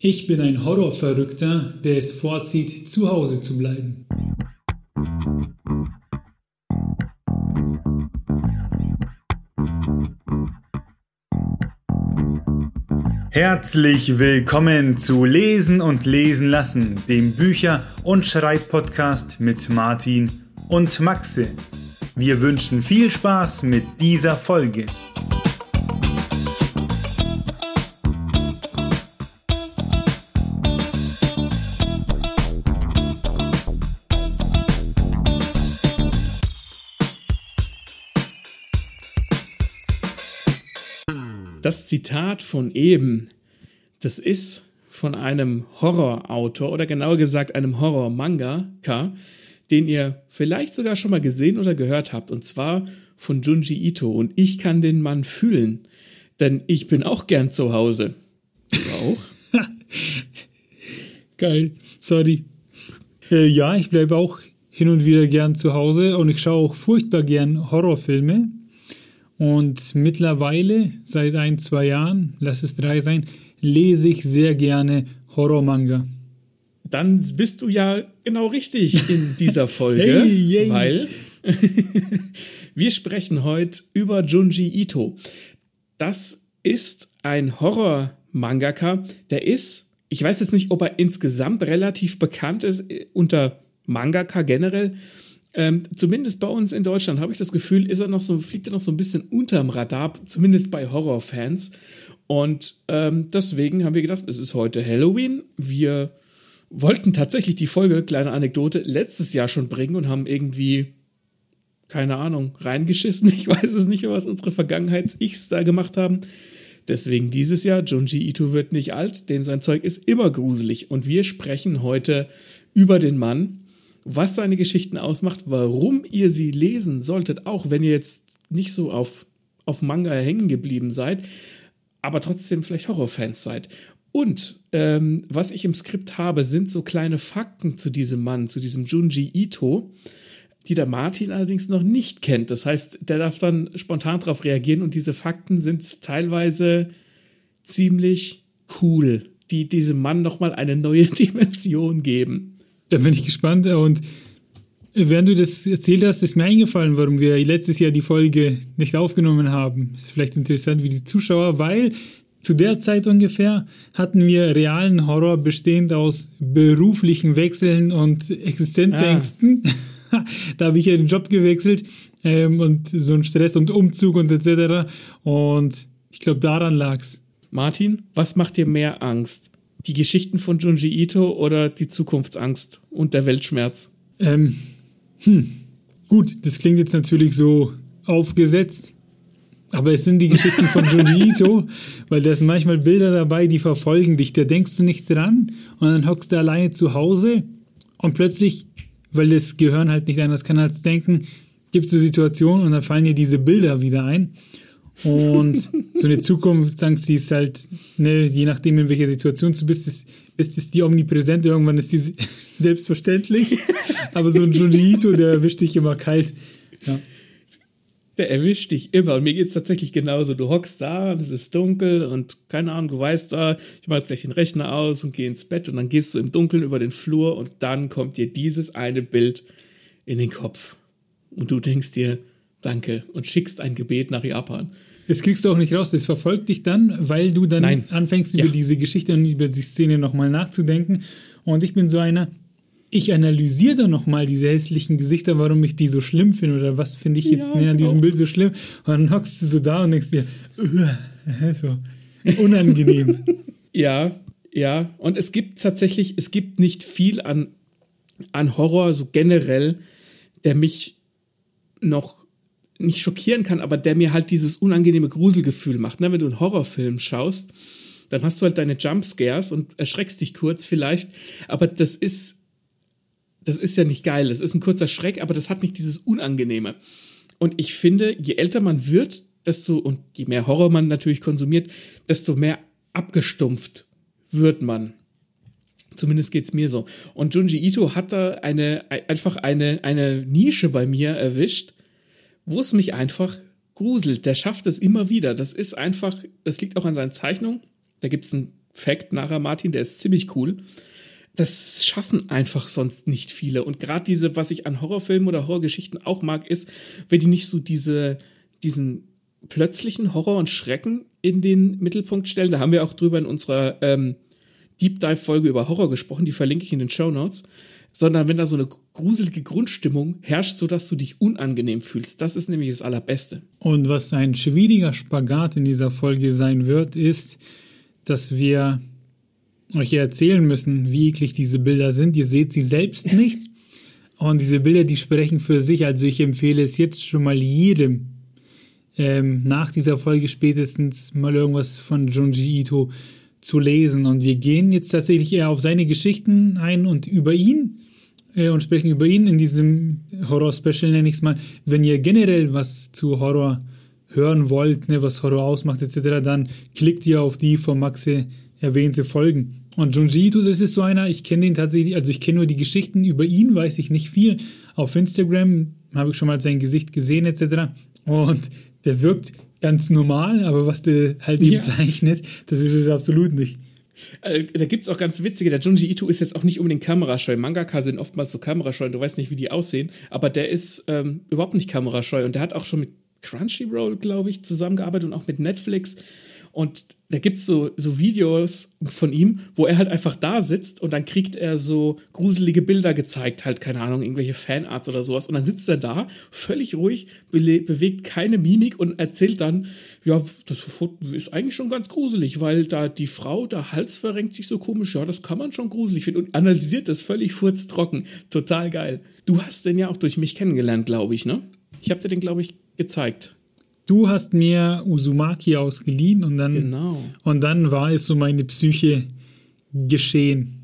Ich bin ein Horrorverrückter, der es vorzieht, zu Hause zu bleiben. Herzlich willkommen zu Lesen und Lesen lassen, dem Bücher- und Schreibpodcast mit Martin und Maxe. Wir wünschen viel Spaß mit dieser Folge. Das Zitat von eben, das ist von einem Horrorautor oder genauer gesagt einem Horror-Mangaka, den ihr vielleicht sogar schon mal gesehen oder gehört habt, und zwar von Junji Ito. Und ich kann den Mann fühlen, denn ich bin auch gern zu Hause. Du auch? Geil, sorry. Äh, ja, ich bleibe auch hin und wieder gern zu Hause und ich schaue auch furchtbar gern Horrorfilme. Und mittlerweile, seit ein, zwei Jahren, lass es drei sein, lese ich sehr gerne Horrormanga. Dann bist du ja genau richtig in dieser Folge, Hey, yay. weil wir sprechen heute über Junji Ito. Das ist ein Horror-Mangaka, der ist, ich weiß jetzt nicht, ob er insgesamt relativ bekannt ist äh, unter Mangaka generell. Ähm, zumindest bei uns in Deutschland habe ich das Gefühl, ist er noch so, fliegt er noch so ein bisschen unterm Radar, zumindest bei Horrorfans. Und ähm, deswegen haben wir gedacht, es ist heute Halloween. Wir wollten tatsächlich die Folge, kleine Anekdote, letztes Jahr schon bringen und haben irgendwie, keine Ahnung, reingeschissen. Ich weiß es nicht mehr, was unsere Vergangenheits-Ichs da gemacht haben. Deswegen dieses Jahr, Junji Ito wird nicht alt, dem sein Zeug ist immer gruselig. Und wir sprechen heute über den Mann, was seine Geschichten ausmacht, warum ihr sie lesen solltet, auch wenn ihr jetzt nicht so auf, auf Manga hängen geblieben seid, aber trotzdem vielleicht Horrorfans seid. Und ähm, was ich im Skript habe, sind so kleine Fakten zu diesem Mann, zu diesem Junji Ito, die der Martin allerdings noch nicht kennt. Das heißt, der darf dann spontan darauf reagieren und diese Fakten sind teilweise ziemlich cool, die diesem Mann nochmal eine neue Dimension geben. Da bin ich gespannt. Und während du das erzählt hast, ist mir eingefallen, warum wir letztes Jahr die Folge nicht aufgenommen haben. Ist vielleicht interessant für die Zuschauer, weil zu der Zeit ungefähr hatten wir realen Horror bestehend aus beruflichen Wechseln und Existenzängsten. da habe ich ja den Job gewechselt ähm, und so ein Stress und Umzug und etc. Und ich glaube, daran lag's. Martin, was macht dir mehr Angst? Die Geschichten von Junji Ito oder die Zukunftsangst und der Weltschmerz? Ähm, hm. Gut, das klingt jetzt natürlich so aufgesetzt, aber es sind die Geschichten von Junji Ito, weil da sind manchmal Bilder dabei, die verfolgen dich. Da denkst du nicht dran und dann hockst du alleine zu Hause und plötzlich, weil das Gehirn halt nicht anders kann als denken, gibt es so Situationen und dann fallen dir diese Bilder wieder ein. Und so eine Zukunftsangst, die ist halt, ne, je nachdem, in welcher Situation du bist, ist, ist, ist die omnipräsent, irgendwann ist die selbstverständlich. Aber so ein Junji Ito, der erwischt dich immer kalt. Ja. Der erwischt dich immer. Und mir geht's tatsächlich genauso. Du hockst da und es ist dunkel und keine Ahnung, du weißt da, ich mach jetzt gleich den Rechner aus und gehe ins Bett und dann gehst du im Dunkeln über den Flur und dann kommt dir dieses eine Bild in den Kopf. Und du denkst dir, danke und schickst ein Gebet nach Japan. Das kriegst du auch nicht raus. Das verfolgt dich dann, weil du dann Nein. anfängst, über Ja. diese Geschichte und über die Szene nochmal nachzudenken. Und ich bin so einer, ich analysiere dann nochmal diese hässlichen Gesichter, warum ich die so schlimm finde oder was finde ich jetzt Ja, ne, an diesem auch. Bild so schlimm. Und dann hockst du so da und denkst dir, "Ugh", so unangenehm. Ja, ja. Und es gibt tatsächlich, es gibt nicht viel an, an Horror, so generell, der mich noch nicht schockieren kann, aber der mir halt dieses unangenehme Gruselgefühl macht. Ne? Wenn du einen Horrorfilm schaust, dann hast du halt deine Jumpscares und erschreckst dich kurz vielleicht, aber das ist, das ist ja nicht geil. Das ist ein kurzer Schreck, aber das hat nicht dieses Unangenehme. Und ich finde, je älter man wird, desto, und je mehr Horror man natürlich konsumiert, desto mehr abgestumpft wird man. Zumindest geht's mir so. Und Junji Ito hat da eine, einfach eine, eine Nische bei mir erwischt, wo es mich einfach gruselt. Der schafft es immer wieder. Das ist einfach, das liegt auch an seinen Zeichnungen. Da gibt's einen Fact nachher, Martin, der ist ziemlich cool. Das schaffen einfach sonst nicht viele. Und gerade diese, was ich an Horrorfilmen oder Horrorgeschichten auch mag, ist, wenn die nicht so diese, diesen plötzlichen Horror und Schrecken in den Mittelpunkt stellen. Da haben wir auch drüber in unserer ähm, Deep Dive-Folge über Horror gesprochen, die verlinke ich in den Show Notes. Sondern wenn da so eine gruselige Grundstimmung herrscht, sodass du dich unangenehm fühlst. Das ist nämlich das Allerbeste. Und was ein schwieriger Spagat in dieser Folge sein wird, ist, dass wir euch erzählen müssen, wie eklig diese Bilder sind. Ihr seht sie selbst nicht. Und diese Bilder, die sprechen für sich. Also ich empfehle es jetzt schon mal jedem, ähm, nach dieser Folge spätestens mal irgendwas von Junji Ito zu lesen. Und wir gehen jetzt tatsächlich eher auf seine Geschichten ein und über ihn und sprechen über ihn in diesem Horror-Special, nenne ich es mal. Wenn ihr generell was zu Horror hören wollt, ne, was Horror ausmacht etc., dann klickt ihr auf die von Maxe erwähnte Folgen. Und Junji Ito, das ist so einer, ich kenne den tatsächlich, also ich kenne nur die Geschichten über ihn, weiß ich nicht viel. Auf Instagram habe ich schon mal sein Gesicht gesehen etc. Und der wirkt ganz normal, aber was der halt eben ja. zeichnet, das ist es absolut nicht. Äh, da gibt es auch ganz witzige, der Junji Ito ist jetzt auch nicht unbedingt kamerascheu. Mangaka sind oftmals so kamerascheu und du weißt nicht, wie die aussehen, aber der ist ähm, überhaupt nicht kamerascheu und der hat auch schon mit Crunchyroll, glaube ich, zusammengearbeitet und auch mit Netflix. Und da gibt es so, so Videos von ihm, wo er halt einfach da sitzt und dann kriegt er so gruselige Bilder gezeigt, halt, keine Ahnung, irgendwelche Fanarts oder sowas. Und dann sitzt er da, völlig ruhig, bewegt keine Mimik und erzählt dann, ja, das ist eigentlich schon ganz gruselig, weil da die Frau, der Hals verrenkt sich so komisch, ja, das kann man schon gruselig finden und analysiert das völlig furztrocken. Total geil. Du hast den ja auch durch mich kennengelernt, glaube ich, ne? Ich habe dir den, glaube ich, gezeigt. Du hast mir Uzumaki ausgeliehen und dann, genau. und dann war es so meine Psyche geschehen.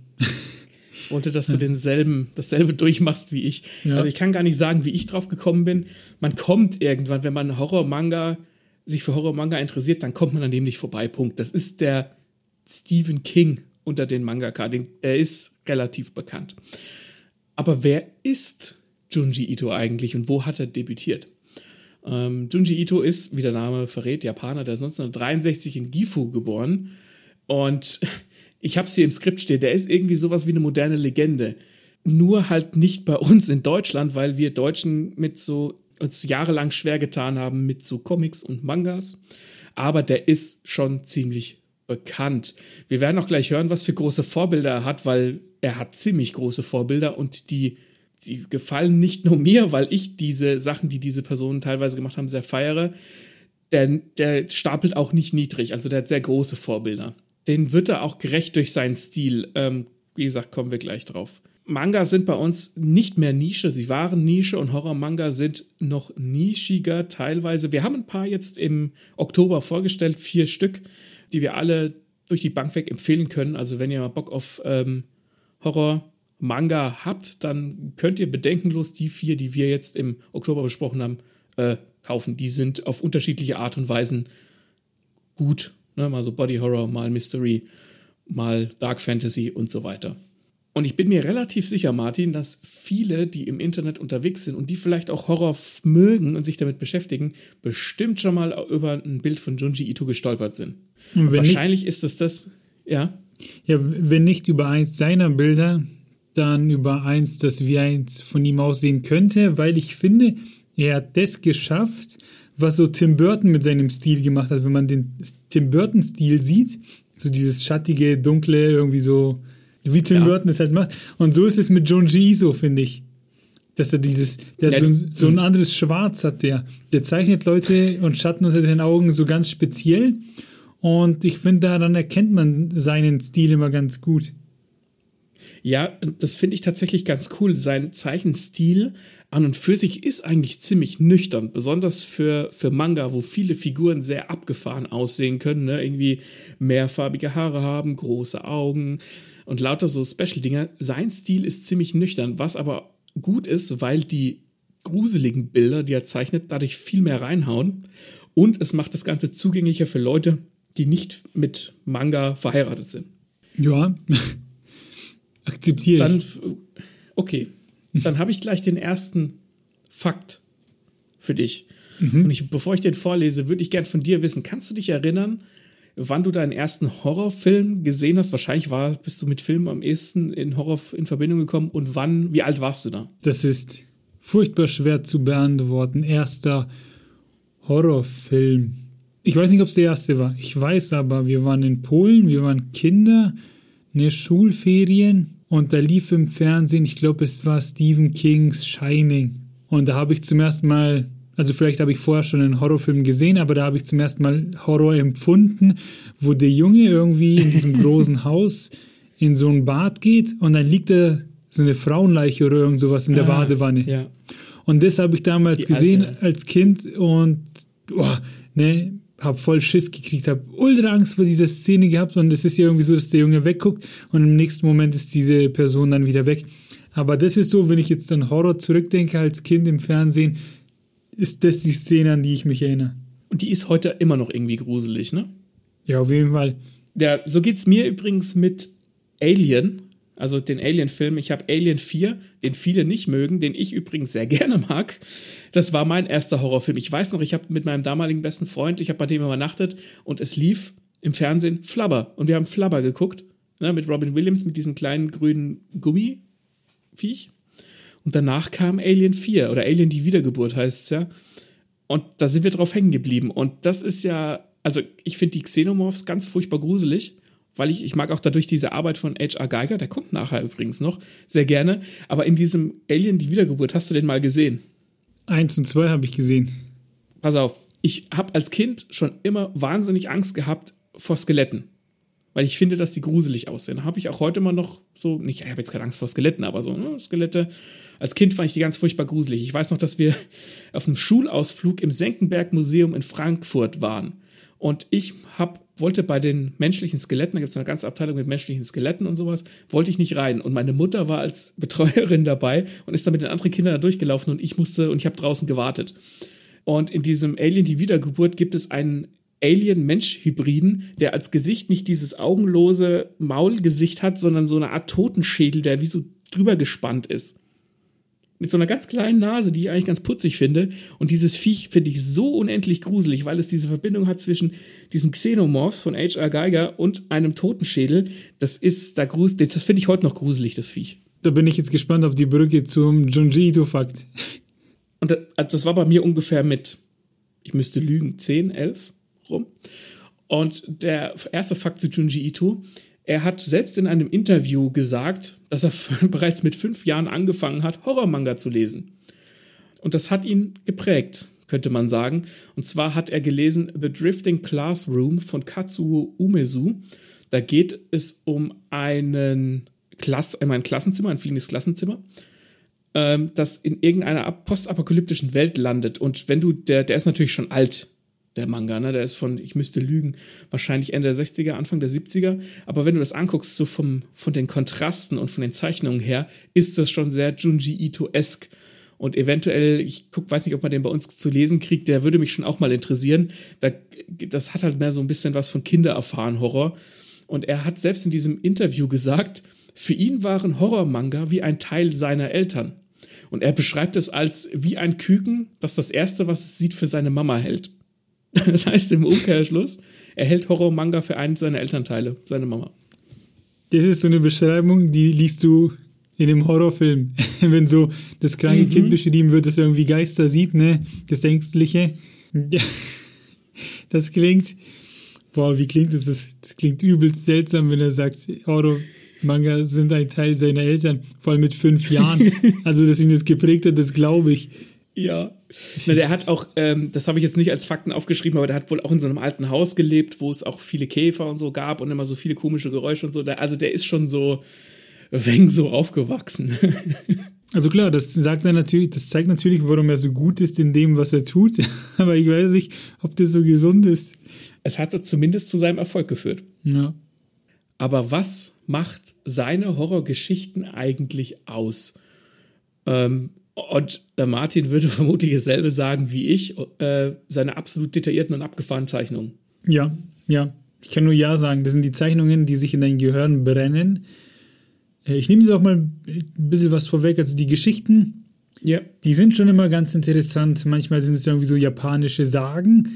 Ich wollte, dass du denselben, dasselbe durchmachst wie ich. Ja. Also ich kann gar nicht sagen, wie ich drauf gekommen bin. Man kommt irgendwann, wenn man Horror-Manga, sich für Horror-Manga interessiert, dann kommt man an dem nicht vorbei. Punkt. Das ist der Stephen King unter den Mangaka. Den, er ist relativ bekannt. Aber wer ist Junji Ito eigentlich und wo hat er debütiert? Ähm, Junji Ito ist, wie der Name verrät, Japaner, der ist 1963 in Gifu geboren. Und ich habe es hier im Skript stehen, der ist irgendwie sowas wie eine moderne Legende. Nur halt nicht bei uns in Deutschland, weil wir Deutschen mit so uns jahrelang schwer getan haben mit so Comics und Mangas. Aber der ist schon ziemlich bekannt. Wir werden auch gleich hören, was für große Vorbilder er hat, weil er hat ziemlich große Vorbilder und die die gefallen nicht nur mir, weil ich diese Sachen, die diese Personen teilweise gemacht haben, sehr feiere. Denn der stapelt auch nicht niedrig, also der hat sehr große Vorbilder. Den wird er auch gerecht durch seinen Stil. Ähm, wie gesagt, kommen wir gleich drauf. Manga sind bei uns nicht mehr Nische, sie waren Nische und Horror-Manga sind noch nischiger teilweise. Wir haben ein paar jetzt im Oktober vorgestellt, vier Stück, die wir alle durch die Bank weg empfehlen können. Also wenn ihr mal Bock auf ähm, Horror Manga habt, dann könnt ihr bedenkenlos die vier, die wir jetzt im Oktober besprochen haben, äh, kaufen. Die sind auf unterschiedliche Art und Weisen gut. Ne? Mal so Body Horror, mal Mystery, mal Dark Fantasy und so weiter. Und ich bin mir relativ sicher, Martin, dass viele, die im Internet unterwegs sind und die vielleicht auch Horror mögen und sich damit beschäftigen, bestimmt schon mal über ein Bild von Junji Ito gestolpert sind. Wahrscheinlich nicht, ist es das, ja. Ja, wenn nicht über eins seiner Bilder, dann über eins, das wie eins von ihm aussehen könnte, weil ich finde, er hat das geschafft, was so Tim Burton mit seinem Stil gemacht hat. Wenn man den Tim Burton-Stil sieht, so dieses schattige, dunkle, irgendwie so, wie Tim ja. Burton es halt macht. Und so ist es mit John G. so, finde ich. Dass er dieses, der ja, so, so, ein mhm. anderes Schwarz hat, der. Der zeichnet Leute und Schatten unter den Augen so ganz speziell. Und ich finde, daran erkennt man seinen Stil immer ganz gut. Ja, das finde ich tatsächlich ganz cool. Sein Zeichenstil an und für sich ist eigentlich ziemlich nüchtern, besonders für, für Manga, wo viele Figuren sehr abgefahren aussehen können, ne? irgendwie mehrfarbige Haare haben, große Augen und lauter so Special-Dinger. Sein Stil ist ziemlich nüchtern, was aber gut ist, weil die gruseligen Bilder, die er zeichnet, dadurch viel mehr reinhauen und es macht das Ganze zugänglicher für Leute, die nicht mit Manga verheiratet sind. Ja, Akzeptiere Dann, okay, dann habe ich gleich den ersten Fakt für dich. Mhm. Und ich, bevor ich den vorlese, würde ich gern von dir wissen, kannst du dich erinnern, wann du deinen ersten Horrorfilm gesehen hast. Wahrscheinlich war, bist du mit Filmen am ehesten in Horror in Verbindung gekommen. Und wann, wie alt warst du da? Das ist furchtbar schwer zu beantworten. Erster Horrorfilm. Ich weiß nicht, ob es der erste war. Ich weiß aber, wir waren in Polen, wir waren Kinder, eine Schulferien und da lief im Fernsehen, ich glaube, es war Stephen Kings Shining. Und da habe ich zum ersten Mal, also vielleicht habe ich vorher schon einen Horrorfilm gesehen, aber da habe ich zum ersten Mal Horror empfunden, wo der Junge irgendwie in diesem großen Haus in so ein Bad geht und dann liegt da so eine Frauenleiche oder irgend sowas in der Ah, Badewanne. Ja. Und das habe ich damals Die gesehen alte. als Kind und boah, ne, hab voll Schiss gekriegt, hab ultra Angst vor dieser Szene gehabt und es ist ja irgendwie so, dass der Junge wegguckt und im nächsten Moment ist diese Person dann wieder weg. Aber das ist so, wenn ich jetzt an Horror zurückdenke als Kind im Fernsehen, ist das die Szene, an die ich mich erinnere. Und die ist heute immer noch irgendwie gruselig, ne? Ja, auf jeden Fall. Ja, so geht's mir übrigens mit Alien, also den Alien-Film. Ich habe Alien 4, den viele nicht mögen, den ich übrigens sehr gerne mag. Das war mein erster Horrorfilm. Ich weiß noch, ich habe mit meinem damaligen besten Freund, ich habe bei dem übernachtet und es lief im Fernsehen Flubber. Und wir haben Flubber geguckt, ne, mit Robin Williams, mit diesem kleinen grünen Gummiviech. Und danach kam Alien 4 oder Alien die Wiedergeburt heißt es ja. Und da sind wir drauf hängen geblieben. Und das ist ja, also ich finde die Xenomorphs ganz furchtbar gruselig, weil ich, ich mag auch dadurch diese Arbeit von H.R. Geiger, der kommt nachher übrigens noch, sehr gerne. Aber in diesem Alien die Wiedergeburt, hast du den mal gesehen? Eins und zwei habe ich gesehen. Pass auf, ich habe als Kind schon immer wahnsinnig Angst gehabt vor Skeletten. Weil ich finde, dass die gruselig aussehen. Habe ich auch heute immer noch so, nicht, ich habe jetzt keine Angst vor Skeletten, aber so, ne, Skelette. Als Kind fand ich die ganz furchtbar gruselig. Ich weiß noch, dass wir auf einem Schulausflug im Senckenberg-Museum in Frankfurt waren. Und ich hab, wollte bei den menschlichen Skeletten, da gibt es eine ganze Abteilung mit menschlichen Skeletten und sowas, wollte ich nicht rein. Und meine Mutter war als Betreuerin dabei und ist dann mit den anderen Kindern da durchgelaufen und ich musste und ich habe draußen gewartet. Und in diesem Alien die Wiedergeburt gibt es einen Alien-Mensch-Hybriden, der als Gesicht nicht dieses augenlose Maulgesicht hat, sondern so eine Art Totenschädel, der wie so drüber gespannt ist. Mit so einer ganz kleinen Nase, die ich eigentlich ganz putzig finde. Und dieses Viech finde ich so unendlich gruselig, weil es diese Verbindung hat zwischen diesen Xenomorphs von H.R. Geiger und einem Totenschädel. Das ist da gruselig, das finde ich heute noch gruselig, das Viech. Da bin ich jetzt gespannt auf die Brücke zum Junji Ito-Fakt. Und also das war bei mir ungefähr mit, ich müsste lügen, 10, 11 rum. Und der erste Fakt zu Junji Ito, er hat selbst in einem Interview gesagt, dass er bereits mit fünf Jahren angefangen hat, Horrormanga zu lesen. Und das hat ihn geprägt, könnte man sagen. Und zwar hat er gelesen The Drifting Classroom von Katsuo Umezu. Da geht es um einen Klass, um ein Klassenzimmer, ein fliegendes Klassenzimmer ähm, das in irgendeiner ap- postapokalyptischen Welt landet. Und wenn du, der, der ist natürlich schon alt, der Manga, ne? Der ist von, ich müsste lügen, wahrscheinlich Ende der 60er, Anfang der 70er. Aber wenn du das anguckst, so vom, von den Kontrasten und von den Zeichnungen her, ist das schon sehr Junji Ito-esk. Und eventuell, ich guck, weiß nicht, ob man den bei uns zu lesen kriegt, der würde mich schon auch mal interessieren. Da, das hat halt mehr so ein bisschen was von Kindererfahren-Horror. Und er hat selbst in diesem Interview gesagt, für ihn waren Horrormanga wie ein Teil seiner Eltern. Und er beschreibt es als wie ein Küken, das das erste, was es sieht, für seine Mama hält. Das heißt im Umkehrschluss, er hält Horrormanga für einen seiner Elternteile, seine Mama. Das ist so eine Beschreibung, die liest du in einem Horrorfilm. Wenn so das kranke Mhm. Kind beschrieben wird, das irgendwie Geister sieht, ne? Das Ängstliche. Das klingt, boah, wie klingt das? das? Das klingt übelst seltsam, wenn er sagt, Horror-Manga sind ein Teil seiner Eltern, vor allem mit fünf Jahren. Also, dass ihn das geprägt hat, das glaube ich. Ja. Na, der hat auch, ähm, das habe ich jetzt nicht als Fakten aufgeschrieben, aber der hat wohl auch in so einem alten Haus gelebt, wo es auch viele Käfer und so gab und immer so viele komische Geräusche und so. Der, also der ist schon so wegen so aufgewachsen. Also klar, das sagt er natürlich, das zeigt natürlich, warum er so gut ist in dem, was er tut. Aber ich weiß nicht, ob das so gesund ist. es hat zumindest zu seinem Erfolg geführt. Ja. Aber was macht seine Horrorgeschichten eigentlich aus? Ähm, und der Martin würde vermutlich dasselbe sagen wie ich, äh, seine absolut detaillierten und abgefahrenen Zeichnungen. Ja, ja. Ich kann nur Ja sagen. Das sind die Zeichnungen, die sich in dein Gehirn brennen. Äh, Ich nehme dir auch mal ein bisschen was vorweg. Also die Geschichten, Ja. die sind schon immer ganz interessant. Manchmal sind es irgendwie so japanische Sagen.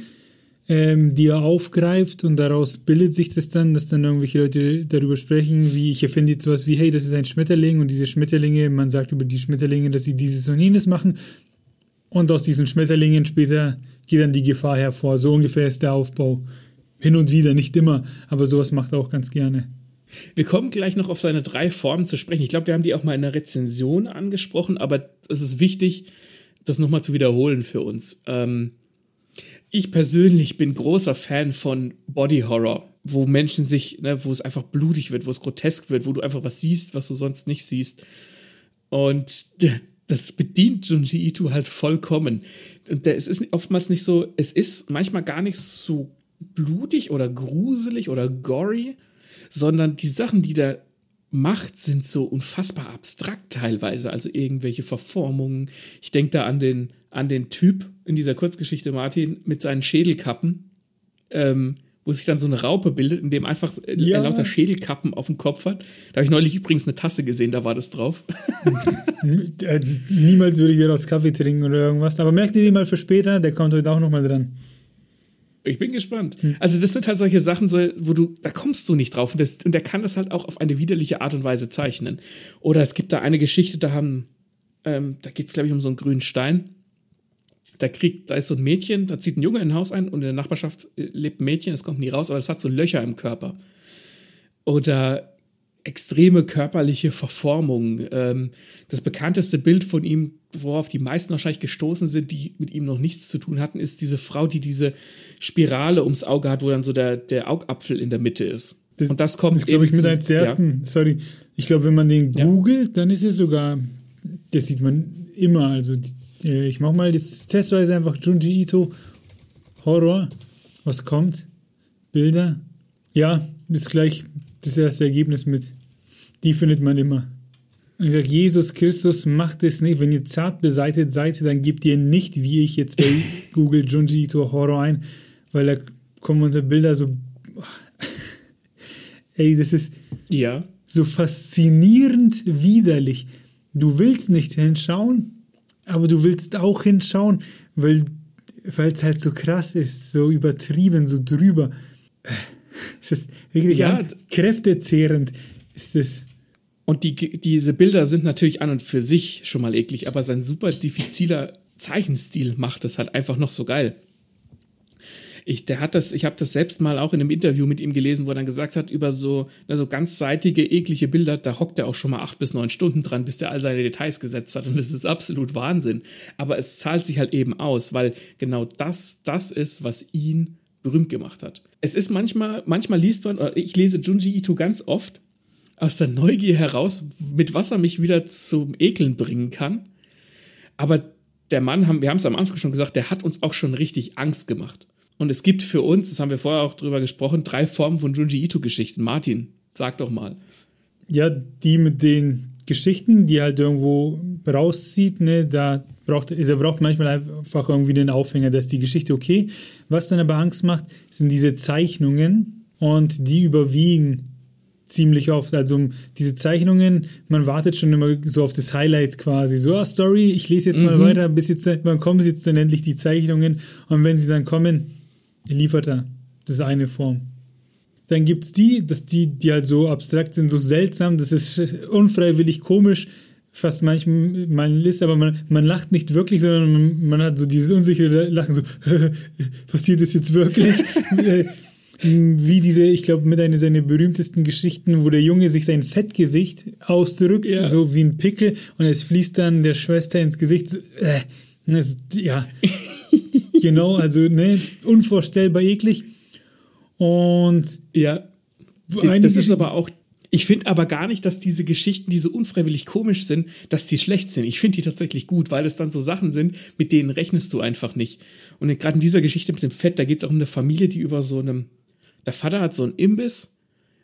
Ähm, die er aufgreift und daraus bildet sich das dann, dass dann irgendwelche Leute darüber sprechen, wie ich erfinde jetzt was wie, hey, das ist ein Schmetterling und diese Schmetterlinge, man sagt über die Schmetterlinge, dass sie dieses und jenes machen und aus diesen Schmetterlingen später geht dann die Gefahr hervor. So ungefähr ist der Aufbau. Hin und wieder, nicht immer, aber sowas macht er auch ganz gerne. Wir kommen gleich noch auf seine drei Formen zu sprechen. Ich glaube, wir haben die auch mal in der Rezension angesprochen, aber es ist wichtig, das nochmal zu wiederholen für uns. Ähm, ich persönlich bin großer Fan von Body Horror, wo Menschen sich, ne, wo es einfach blutig wird, wo es grotesk wird, wo du einfach was siehst, was du sonst nicht siehst. Und das bedient Junji Ito halt vollkommen. Und der, es ist oftmals nicht so, es ist manchmal gar nicht so blutig oder gruselig oder gory, sondern die Sachen, die der macht, sind so unfassbar abstrakt teilweise. Also irgendwelche Verformungen. Ich denke da an den, an den Typ in dieser Kurzgeschichte Martin mit seinen Schädelkappen, ähm, wo sich dann so eine Raupe bildet, in dem einfach äh, ja. lauter Schädelkappen auf dem Kopf hat. Da habe ich neulich übrigens eine Tasse gesehen, da war das drauf. Äh, niemals würde ich dir aus Kaffee trinken oder irgendwas. Aber merkt ihr die mal für später, der kommt heute auch nochmal dran. Ich bin gespannt. Hm. Also, das sind halt solche Sachen, wo du, da kommst du nicht drauf. Und, das, und der kann das halt auch auf eine widerliche Art und Weise zeichnen. Oder es gibt da eine Geschichte, da haben, ähm, da geht es, glaube ich, um so einen grünen Stein. Da kriegt, da ist so ein Mädchen, da zieht ein Junge in ein Haus ein und in der Nachbarschaft äh, lebt ein Mädchen, es kommt nie raus, aber es hat so Löcher im Körper. Oder extreme körperliche Verformung. Ähm, das bekannteste Bild von ihm, worauf die meisten wahrscheinlich gestoßen sind, die mit ihm noch nichts zu tun hatten, ist diese Frau, die diese Spirale ums Auge hat, wo dann so der, der Augapfel in der Mitte ist. Das, und das kommt. Das glaube ich mit als ersten. Ja. Sorry. Ich glaube, wenn man den googelt, ja. dann ist es sogar, das sieht man immer. Also, äh, ich mache mal jetzt testweise einfach Junji Ito Horror. Was kommt? Bilder. Ja, ist gleich das erste Ergebnis mit die findet man immer. Und ich sage, Jesus Christus macht es nicht. Wenn ihr zart beseitigt seid, dann gebt ihr nicht, wie ich jetzt bei Google Junji Ito Horror ein, weil da kommen unter Bilder so. Ey, das ist ja. so faszinierend widerlich. Du willst nicht hinschauen, aber du willst auch hinschauen, weil es halt so krass ist, so übertrieben, so drüber. Es ist wirklich ja. kräftezehrend. Ist es. Und die, diese Bilder sind natürlich an und für sich schon mal eklig, aber sein super diffiziler Zeichenstil macht es halt einfach noch so geil. Ich, der hat das, ich habe das selbst mal auch in einem Interview mit ihm gelesen, wo er dann gesagt hat, über so, also ganzseitige, eklige Bilder, da hockt er auch schon mal acht bis neun Stunden dran, bis der all seine Details gesetzt hat. Und das ist absolut Wahnsinn. Aber es zahlt sich halt eben aus, weil genau das, das ist, was ihn berühmt gemacht hat. Es ist manchmal, manchmal liest man, oder ich lese Junji Ito ganz oft, aus der Neugier heraus, mit was er mich wieder zum Ekeln bringen kann. Aber der Mann, wir haben es am Anfang schon gesagt, der hat uns auch schon richtig Angst gemacht. Und es gibt für uns, das haben wir vorher auch drüber gesprochen, drei Formen von Junji Ito-Geschichten. Martin, sag doch mal. Ja, die mit den Geschichten, die halt irgendwo rauszieht, ne, da braucht, da braucht manchmal einfach irgendwie den Aufhänger, dass die Geschichte okay. Was dann aber Angst macht, sind diese Zeichnungen und die überwiegen ziemlich oft. Also diese Zeichnungen, man wartet schon immer so auf das Highlight quasi. So, ah, Story, ich lese jetzt mhm. mal weiter, bis jetzt, wann kommen jetzt dann endlich die Zeichnungen? Und wenn sie dann kommen, liefert er. Das ist eine Form. Dann gibt es die, dass die, die halt so abstrakt sind, so seltsam, das ist unfreiwillig komisch, fast manchmal man ist, aber man, man lacht nicht wirklich, sondern man, man hat so dieses unsichere Lachen, so, passiert das jetzt wirklich? Wie diese, ich glaube, mit einer seiner berühmtesten Geschichten, wo der Junge sich sein Fettgesicht ausdrückt, ja. so wie ein Pickel, und es fließt dann der Schwester ins Gesicht. So, äh, das, ja, genau, also ne, unvorstellbar eklig. Und ja, das ist aber auch ich finde aber gar nicht, dass diese Geschichten, die so unfreiwillig komisch sind, dass die schlecht sind. Ich finde die tatsächlich gut, weil es dann so Sachen sind, mit denen rechnest du einfach nicht. Und gerade in dieser Geschichte mit dem Fett, da geht es auch um eine Familie, die über so einem der Vater hat so einen Imbiss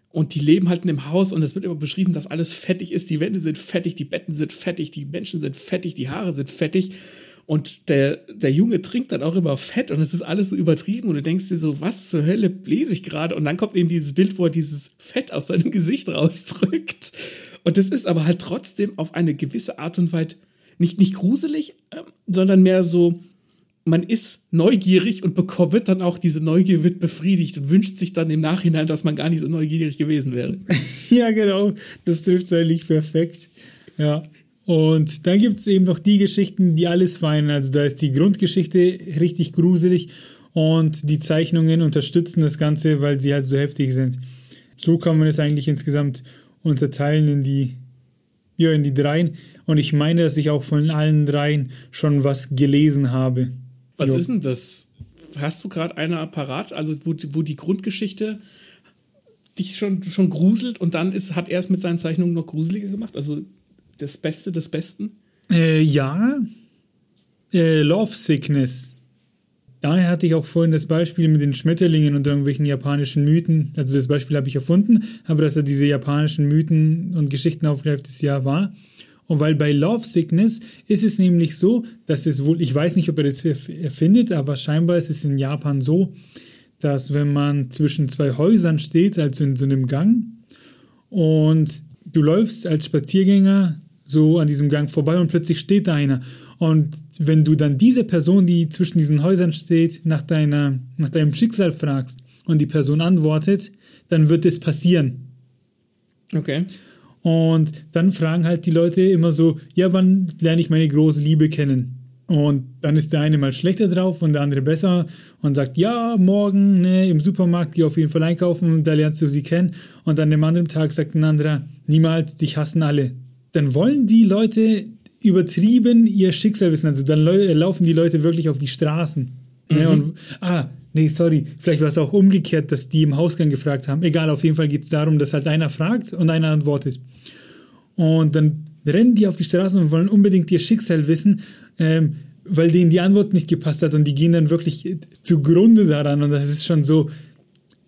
und die leben halt in dem Haus und es wird immer beschrieben, dass alles fettig ist. Die Wände sind fettig, die Betten sind fettig, die Menschen sind fettig, die Haare sind fettig. Und der, der Junge trinkt dann auch immer Fett und es ist alles so übertrieben und du denkst dir so, was zur Hölle lese ich gerade? Und dann kommt eben dieses Bild, wo er dieses Fett aus seinem Gesicht rausdrückt. Und das ist aber halt trotzdem auf eine gewisse Art und Weise nicht, nicht gruselig, äh, sondern mehr so, man ist neugierig und bekommt dann auch diese Neugier wird befriedigt und wünscht sich dann im Nachhinein, dass man gar nicht so neugierig gewesen wäre. ja, genau. Das trifft eigentlich perfekt. Ja. Und dann gibt es eben noch die Geschichten, die alles feinen. Also da ist die Grundgeschichte richtig gruselig und die Zeichnungen unterstützen das Ganze, weil sie halt so heftig sind. So kann man es eigentlich insgesamt unterteilen in die, ja, in die dreien. Und ich meine, dass ich auch von allen dreien schon was gelesen habe. Was jo. ist denn das? Hast du gerade eine Apparat, also wo, wo die Grundgeschichte dich schon, schon gruselt und dann ist, hat er es mit seinen Zeichnungen noch gruseliger gemacht? Also das Beste des Besten? Äh, ja. Äh, Love Sickness. Daher hatte ich auch vorhin das Beispiel mit den Schmetterlingen und irgendwelchen japanischen Mythen. Also das Beispiel habe ich erfunden, aber dass er diese japanischen Mythen und Geschichten aufgreift, das ja war. Und weil bei Love Sickness ist es nämlich so, dass es wohl, ich weiß nicht, ob er das erfindet, aber scheinbar ist es in Japan so, dass wenn man zwischen zwei Häusern steht, also in so einem Gang, und du läufst als Spaziergänger so an diesem Gang vorbei und plötzlich steht da einer. Und wenn du dann diese Person, die zwischen diesen Häusern steht, nach, deiner, nach deinem Schicksal fragst und die Person antwortet, dann wird es passieren. Okay. Und dann fragen halt die Leute immer so, ja, wann lerne ich meine große Liebe kennen? Und dann ist der eine mal schlechter drauf und der andere besser und sagt, ja, morgen ne, im Supermarkt, geh auf jeden Fall einkaufen, da lernst du sie kennen. Und an dem anderen Tag sagt ein anderer, niemals, dich hassen alle. Dann wollen die Leute übertrieben ihr Schicksal wissen. Also dann laufen die Leute wirklich auf die Straßen. Ne, mhm. Ne, und, ah, Nee, sorry, vielleicht war es auch umgekehrt, dass die im Hausgang gefragt haben. Egal, auf jeden Fall geht es darum, dass halt einer fragt und einer antwortet. Und dann rennen die auf die Straße und wollen unbedingt ihr Schicksal wissen, ähm, weil denen die Antwort nicht gepasst hat und die gehen dann wirklich zugrunde daran und das ist schon so,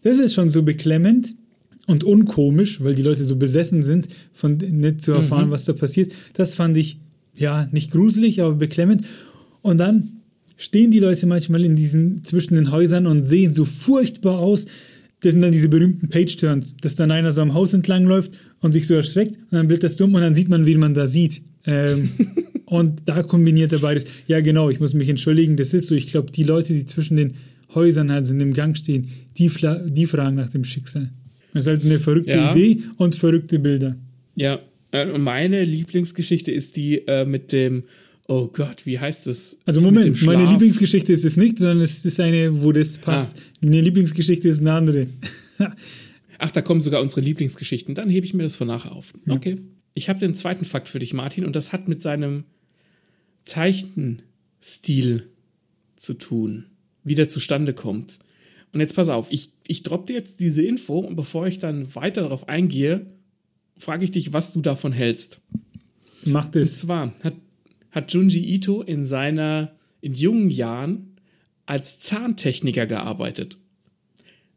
das ist schon so beklemmend und unkomisch, weil die Leute so besessen sind, von nicht zu erfahren, mhm. was da passiert. Das fand ich ja nicht gruselig, aber beklemmend. Und dann stehen die Leute manchmal in diesen zwischen den Häusern und sehen so furchtbar aus. Das sind dann diese berühmten Page-Turns, dass dann einer so am Haus entlang läuft und sich so erschreckt und dann wird das dumm und dann sieht man, wen man da sieht. Ähm, und da kombiniert er beides. Ja, genau, ich muss mich entschuldigen, das ist so. Ich glaube, die Leute, die zwischen den Häusern, also in dem Gang stehen, die, die fragen nach dem Schicksal. Das ist halt eine verrückte ja. Idee und verrückte Bilder. Ja, äh, meine Lieblingsgeschichte ist die äh, mit dem Oh Gott, wie heißt das? Also Moment, meine Lieblingsgeschichte ist es nicht, sondern es ist eine, wo das passt. Ah. Meine Lieblingsgeschichte ist eine andere. Ach, da kommen sogar unsere Lieblingsgeschichten. Dann hebe ich mir das von nachher auf. Okay. Ich habe den zweiten Fakt für dich, Martin, und das hat mit seinem Zeichenstil zu tun, wie der zustande kommt. Und jetzt pass auf, ich, ich droppe dir jetzt diese Info und bevor ich dann weiter darauf eingehe, frage ich dich, was du davon hältst. Macht es. Und zwar hat hat Junji Ito in seiner in jungen Jahren als Zahntechniker gearbeitet.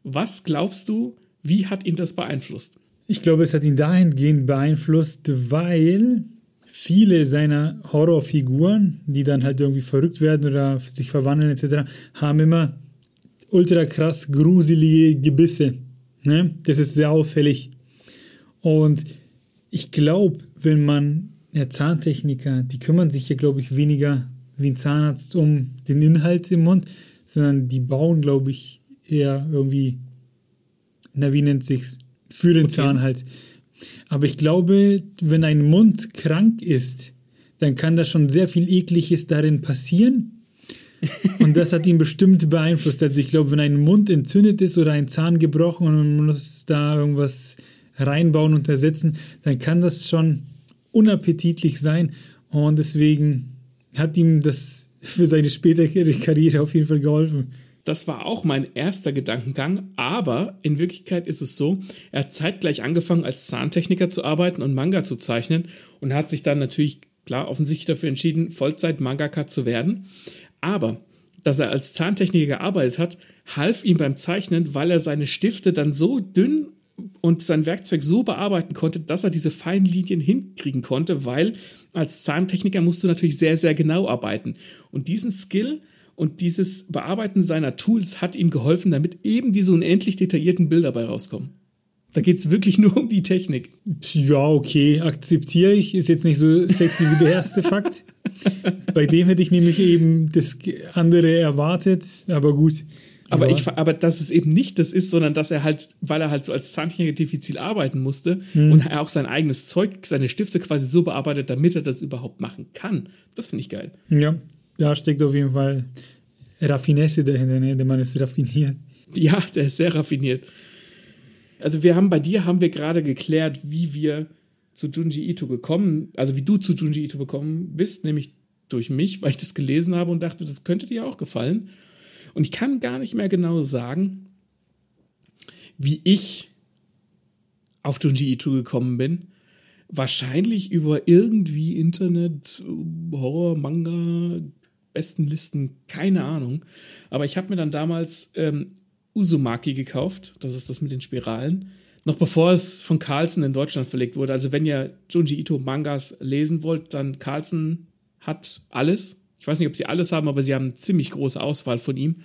Was glaubst du, wie hat ihn das beeinflusst? Ich glaube, es hat ihn dahingehend beeinflusst, weil viele seiner Horrorfiguren, die dann halt irgendwie verrückt werden oder sich verwandeln etc., haben immer ultra krass gruselige Gebisse. Ne? Das ist sehr auffällig. Und ich glaube, wenn man ja, Zahntechniker, die kümmern sich ja, glaube ich, weniger wie ein Zahnarzt um den Inhalt im Mund, sondern die bauen, glaube ich, eher irgendwie, na, wie nennt sich's, für den Prothesen. Zahn halt. Aber ich glaube, wenn ein Mund krank ist, dann kann da schon sehr viel Ekliges darin passieren. Und das hat ihn bestimmt beeinflusst. Also ich glaube, wenn ein Mund entzündet ist oder ein Zahn gebrochen und man muss da irgendwas reinbauen und ersetzen, dann kann das schon unappetitlich sein und deswegen hat ihm das für seine spätere Karriere auf jeden Fall geholfen. Das war auch mein erster Gedankengang, aber in Wirklichkeit ist es so, er hat zeitgleich angefangen als Zahntechniker zu arbeiten und Manga zu zeichnen und hat sich dann natürlich, klar, offensichtlich dafür entschieden, Vollzeit-Mangaka zu werden. Aber dass er als Zahntechniker gearbeitet hat, half ihm beim Zeichnen, weil er seine Stifte dann so dünn und sein Werkzeug so bearbeiten konnte, dass er diese feinen Linien hinkriegen konnte, weil als Zahntechniker musst du natürlich sehr, sehr genau arbeiten. Und diesen Skill und dieses Bearbeiten seiner Tools hat ihm geholfen, damit eben diese unendlich detaillierten Bilder dabei rauskommen. Da geht es wirklich nur um die Technik. Ja, okay, akzeptiere ich. Ist jetzt nicht so sexy wie der erste Fakt. Bei dem hätte ich nämlich eben das andere erwartet, aber gut. Aber, ja. ich, aber dass es eben nicht das ist, sondern dass er halt, weil er halt so als Zahntechniker diffizil arbeiten musste Hm. und er auch sein eigenes Zeug, seine Stifte quasi so bearbeitet, damit er das überhaupt machen kann. Das finde ich geil. Ja, da steckt auf jeden Fall Raffinesse dahinter, ne? Der Mann ist raffiniert. Ja, der ist sehr raffiniert. Also wir haben bei dir haben wir gerade geklärt, wie wir zu Junji Ito gekommen, also wie du zu Junji Ito gekommen bist, nämlich durch mich, weil ich das gelesen habe und dachte, das könnte dir auch gefallen. Und ich kann gar nicht mehr genau sagen, wie ich auf Junji Ito gekommen bin. Wahrscheinlich über irgendwie Internet, Horror, Manga, besten Listen, keine Ahnung. Aber ich habe mir dann damals ähm, Uzumaki gekauft. Das ist das mit den Spiralen. Noch bevor es von Carlsen in Deutschland verlegt wurde. Also wenn ihr Junji Ito Mangas lesen wollt, dann Carlsen hat alles. Ich weiß nicht, ob sie alles haben, aber sie haben eine ziemlich große Auswahl von ihm.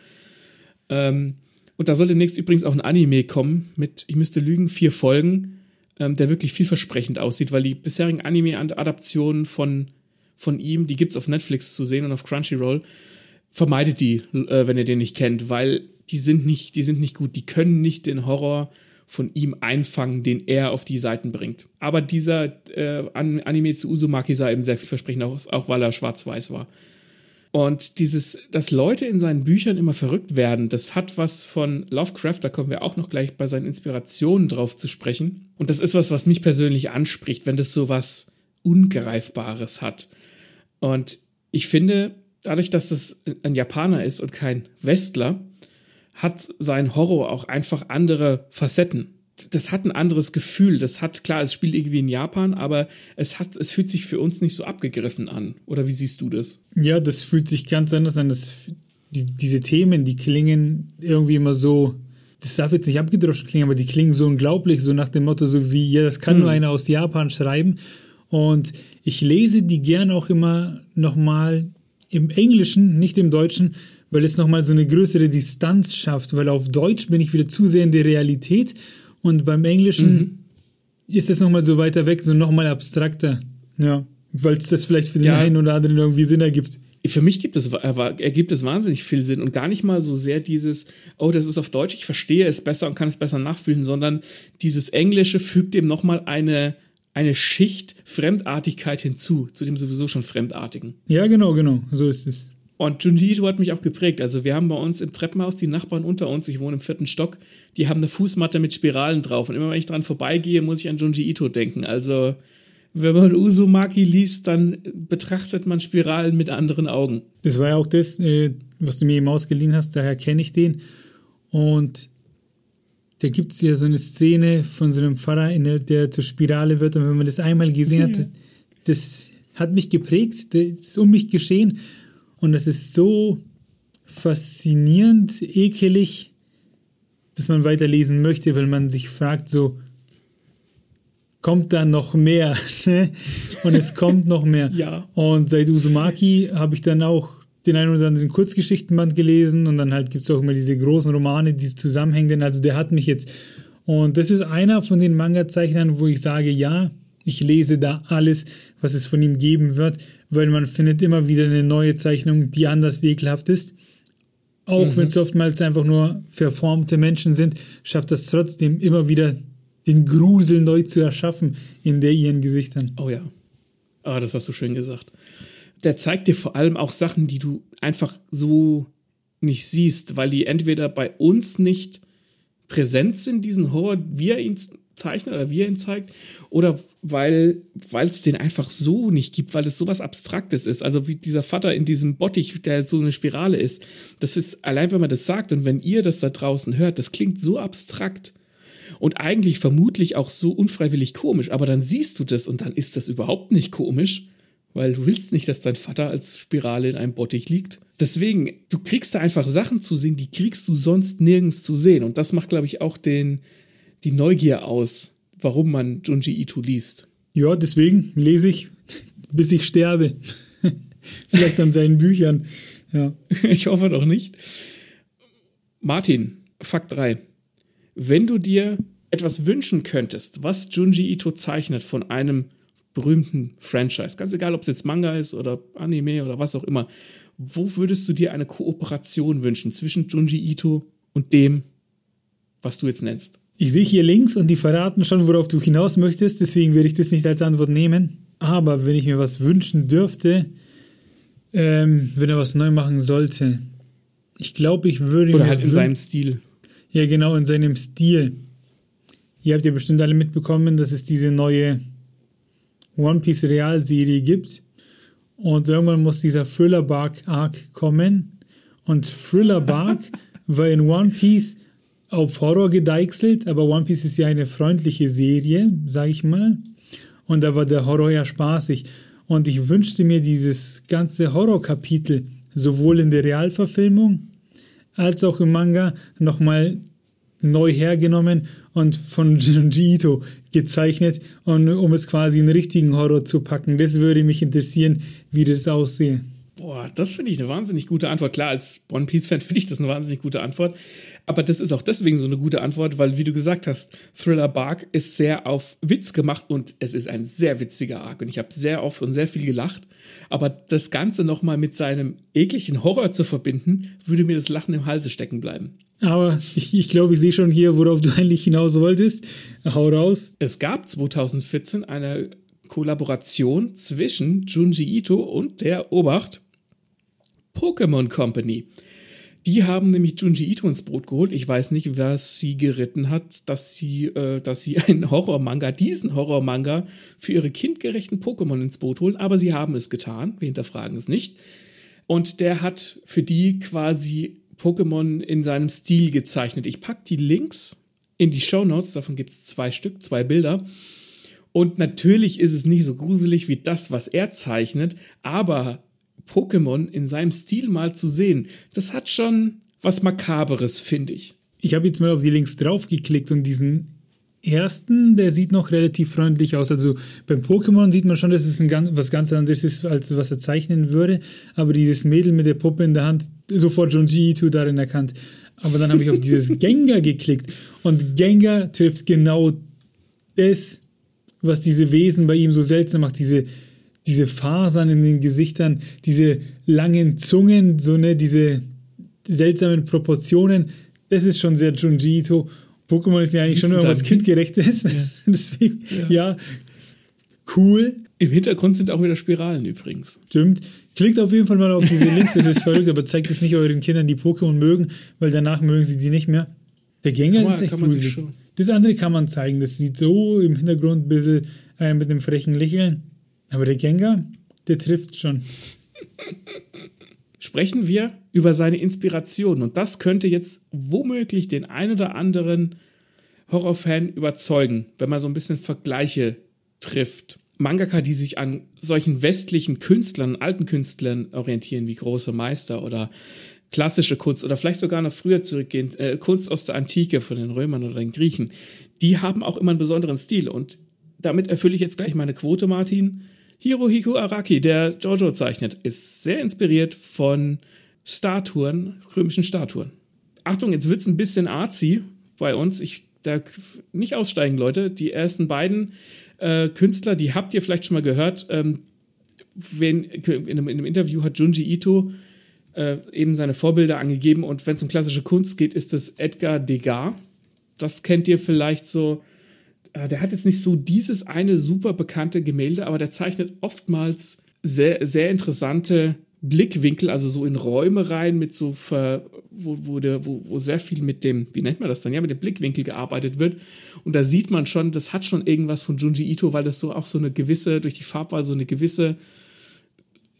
Ähm, und da soll demnächst übrigens auch ein Anime kommen mit, ich müsste lügen, vier Folgen, ähm, der wirklich vielversprechend aussieht, weil die bisherigen Anime-Adaptionen von, von ihm, die gibt's auf Netflix zu sehen und auf Crunchyroll, vermeidet die, äh, wenn ihr den nicht kennt, weil die sind nicht, die sind nicht gut, die können nicht den Horror von ihm einfangen, den er auf die Seiten bringt. Aber dieser äh, An- Anime zu Uzumaki sah eben sehr vielversprechend aus, auch weil er schwarz-weiß war. Und dieses, dass Leute in seinen Büchern immer verrückt werden, das hat was von Lovecraft, da kommen wir auch noch gleich bei seinen Inspirationen drauf zu sprechen. Und das ist was, was mich persönlich anspricht, wenn das so was Ungreifbares hat. Und ich finde, dadurch, dass es ein Japaner ist und kein Westler, hat sein Horror auch einfach andere Facetten. Das hat ein anderes Gefühl. Das hat, klar, es spielt irgendwie in Japan, aber es hat, es fühlt sich für uns nicht so abgegriffen an. Oder wie siehst du das? Ja, das fühlt sich ganz anders an. Das, die, diese Themen, die klingen irgendwie immer so, das darf jetzt nicht abgedroschen klingen, aber die klingen so unglaublich, so nach dem Motto, so wie, ja, das kann nur einer aus Japan schreiben. Und ich lese die gern auch immer nochmal im Englischen, nicht im Deutschen, weil es nochmal so eine größere Distanz schafft, weil auf Deutsch bin ich wieder zu sehr in der Realität und beim Englischen ist es nochmal so weiter weg, so nochmal abstrakter. Ja, weil es das vielleicht für den Ja. einen oder anderen irgendwie Sinn ergibt. Für mich gibt es, ergibt es wahnsinnig viel Sinn und gar nicht mal so sehr dieses, oh, das ist auf Deutsch, ich verstehe es besser und kann es besser nachfühlen, sondern dieses Englische fügt dem nochmal eine, eine Schicht Fremdartigkeit hinzu, zu dem sowieso schon Fremdartigen. Ja, genau, genau, so ist es. Und Junji Ito hat mich auch geprägt. Also wir haben bei uns im Treppenhaus die Nachbarn unter uns, ich wohne im vierten Stock, die haben eine Fußmatte mit Spiralen drauf. Und immer wenn ich dran vorbeigehe, muss ich an Junji Ito denken. Also wenn man Uzumaki liest, dann betrachtet man Spiralen mit anderen Augen. Das war ja auch das, äh, was du mir eben ausgeliehen hast, daher kenne ich den. Und da gibt es ja so eine Szene von so einem Pfarrer, in der, der zur Spirale wird. Und wenn man das einmal gesehen hat, das hat mich geprägt, das ist um mich geschehen. Und das ist so faszinierend, ekelig, dass man weiterlesen möchte, weil man sich fragt, so, kommt da noch mehr? ne? Und es kommt noch mehr. Ja. Und seit Uzumaki habe ich dann auch den einen oder anderen Kurzgeschichtenband gelesen und dann halt gibt es auch immer diese großen Romane, die zusammenhängen. Also der hat mich jetzt. Und das ist einer von den Manga-Zeichnern, wo ich sage, ja, ich lese da alles, was es von ihm geben wird, weil man findet immer wieder eine neue Zeichnung, die anders ekelhaft ist. Auch wenn es oftmals einfach nur verformte Menschen sind, schafft das trotzdem immer wieder den Grusel neu zu erschaffen in der ihren Gesichtern. Oh ja. Ah, das hast du schön gesagt. Der zeigt dir vor allem auch Sachen, die du einfach so nicht siehst, weil die entweder bei uns nicht präsent sind, diesen Horror, wie er ihn zeichnet oder wie er ihn zeigt, oder weil weil es den einfach so nicht gibt, weil es sowas Abstraktes ist. Also wie dieser Vater in diesem Bottich, der so eine Spirale ist. Das ist allein, wenn man das sagt und wenn ihr das da draußen hört, das klingt so abstrakt und eigentlich vermutlich auch so unfreiwillig komisch, aber dann siehst du das und dann ist das überhaupt nicht komisch, weil du willst nicht, dass dein Vater als Spirale in einem Bottich liegt. Deswegen, du kriegst da einfach Sachen zu sehen, die kriegst du sonst nirgends zu sehen. Und das macht, glaube ich, auch den, die Neugier aus, warum man Junji Ito liest. Ja, deswegen lese ich, bis ich sterbe. Vielleicht an seinen Büchern. Ja. ich hoffe doch nicht. Martin, Fakt 3. Wenn du dir etwas wünschen könntest, was Junji Ito zeichnet von einem berühmten Franchise, ganz egal, ob es jetzt Manga ist oder Anime oder was auch immer, wo würdest du dir eine Kooperation wünschen zwischen Junji Ito und dem, was du jetzt nennst? Ich sehe hier links und die verraten schon, worauf du hinaus möchtest, deswegen würde ich das nicht als Antwort nehmen. Aber wenn ich mir was wünschen dürfte, ähm, wenn er was neu machen sollte, ich glaube, ich würde. Oder halt in seinem Stil. Ja, genau, in seinem Stil. Ihr habt ja bestimmt alle mitbekommen, dass es diese neue One Piece Realserie gibt. Und irgendwann muss dieser Thriller Bark Arc kommen. Und Thriller Bark war in One Piece auf Horror gedeichselt, aber One Piece ist ja eine freundliche Serie, sag ich mal. Und da war der Horror ja spaßig. Und ich wünschte mir dieses ganze Horror-Kapitel sowohl in der Realverfilmung als auch im Manga nochmal neu hergenommen und von Junji Ito gezeichnet, und, um es quasi in richtigen Horror zu packen. Das würde mich interessieren, wie das aussehe. Boah, das finde ich eine wahnsinnig gute Antwort. Klar, als One Piece-Fan finde ich das eine wahnsinnig gute Antwort. Aber das ist auch deswegen so eine gute Antwort, weil, wie du gesagt hast, Thriller Bark ist sehr auf Witz gemacht und es ist ein sehr witziger Arc. Und ich habe sehr oft und sehr viel gelacht. Aber das Ganze nochmal mit seinem ekligen Horror zu verbinden, würde mir das Lachen im Halse stecken bleiben. Aber ich, ich glaube, ich sehe schon hier, worauf du eigentlich hinaus wolltest. Hau raus. Es gab 2014 eine Kollaboration zwischen Junji Ito und der Obacht Pokémon Company. Die haben nämlich Junji Ito ins Boot geholt. Ich weiß nicht, was sie geritten hat, dass sie, äh, dass sie einen Horrormanga, diesen Horrormanga für ihre kindgerechten Pokémon ins Boot holen, aber sie haben es getan. Wir hinterfragen es nicht. Und der hat für die quasi Pokémon in seinem Stil gezeichnet. Ich packe die Links in die Show Notes. Davon gibt es zwei Stück, zwei Bilder. Und natürlich ist es nicht so gruselig wie das, was er zeichnet, aber Pokémon in seinem Stil mal zu sehen, das hat schon was Makaberes, finde ich. Ich habe jetzt mal auf die Links draufgeklickt und diesen ersten, der sieht noch relativ freundlich aus. Also beim Pokémon sieht man schon, dass es ein ganz, was ganz anderes ist, als was er zeichnen würde. Aber dieses Mädel mit der Puppe in der Hand, sofort Junji Ito darin erkannt. Aber dann habe ich auf dieses Gengar geklickt und Gengar trifft genau das, was diese Wesen bei ihm so seltsam macht. Diese diese Fasern in den Gesichtern, diese langen Zungen, so ne, diese seltsamen Proportionen, das ist schon sehr Junji Ito. Pokémon ist ja eigentlich Siehst schon irgendwas kindgerechtes. Ja. Deswegen, ja. ja, cool. Im Hintergrund sind auch wieder Spiralen übrigens. Stimmt. Klickt auf jeden Fall mal auf diese Links, das ist verrückt, aber zeigt es nicht euren Kindern, die Pokémon mögen, weil danach mögen sie die nicht mehr. Der Gänger man, ist echt cool. Das andere kann man zeigen, das sieht so im Hintergrund ein bisschen äh, mit einem frechen Lächeln. Aber der Gengar, der trifft schon. Sprechen wir über seine Inspiration. Und das könnte jetzt womöglich den ein oder anderen Horrorfan überzeugen, wenn man so ein bisschen Vergleiche trifft. Mangaka, die sich an solchen westlichen Künstlern, alten Künstlern orientieren, wie große Meister oder klassische Kunst oder vielleicht sogar noch früher zurückgehend, äh, Kunst aus der Antike von den Römern oder den Griechen, die haben auch immer einen besonderen Stil. Und damit erfülle ich jetzt gleich meine Quote, Martin. Hirohiko Araki, der Jojo zeichnet, ist sehr inspiriert von Statuen, römischen Statuen. Achtung, jetzt wird es ein bisschen arzi bei uns. Ich da nicht aussteigen, Leute. Die ersten beiden äh, Künstler, die habt ihr vielleicht schon mal gehört. Ähm, wenn, in, einem, in einem Interview hat Junji Ito äh, eben seine Vorbilder angegeben und wenn es um klassische Kunst geht, ist es Edgar Degas. Das kennt ihr vielleicht so äh, der hat jetzt nicht so dieses eine super bekannte Gemälde, aber der zeichnet oftmals sehr, sehr interessante Blickwinkel, also so in Räume rein, mit so, ver, wo, wo, der, wo, wo sehr viel mit dem, wie nennt man das dann, ja, mit dem Blickwinkel gearbeitet wird. Und da sieht man schon, das hat schon irgendwas von Junji Ito, weil das so auch so eine gewisse, durch die Farbwahl so eine gewisse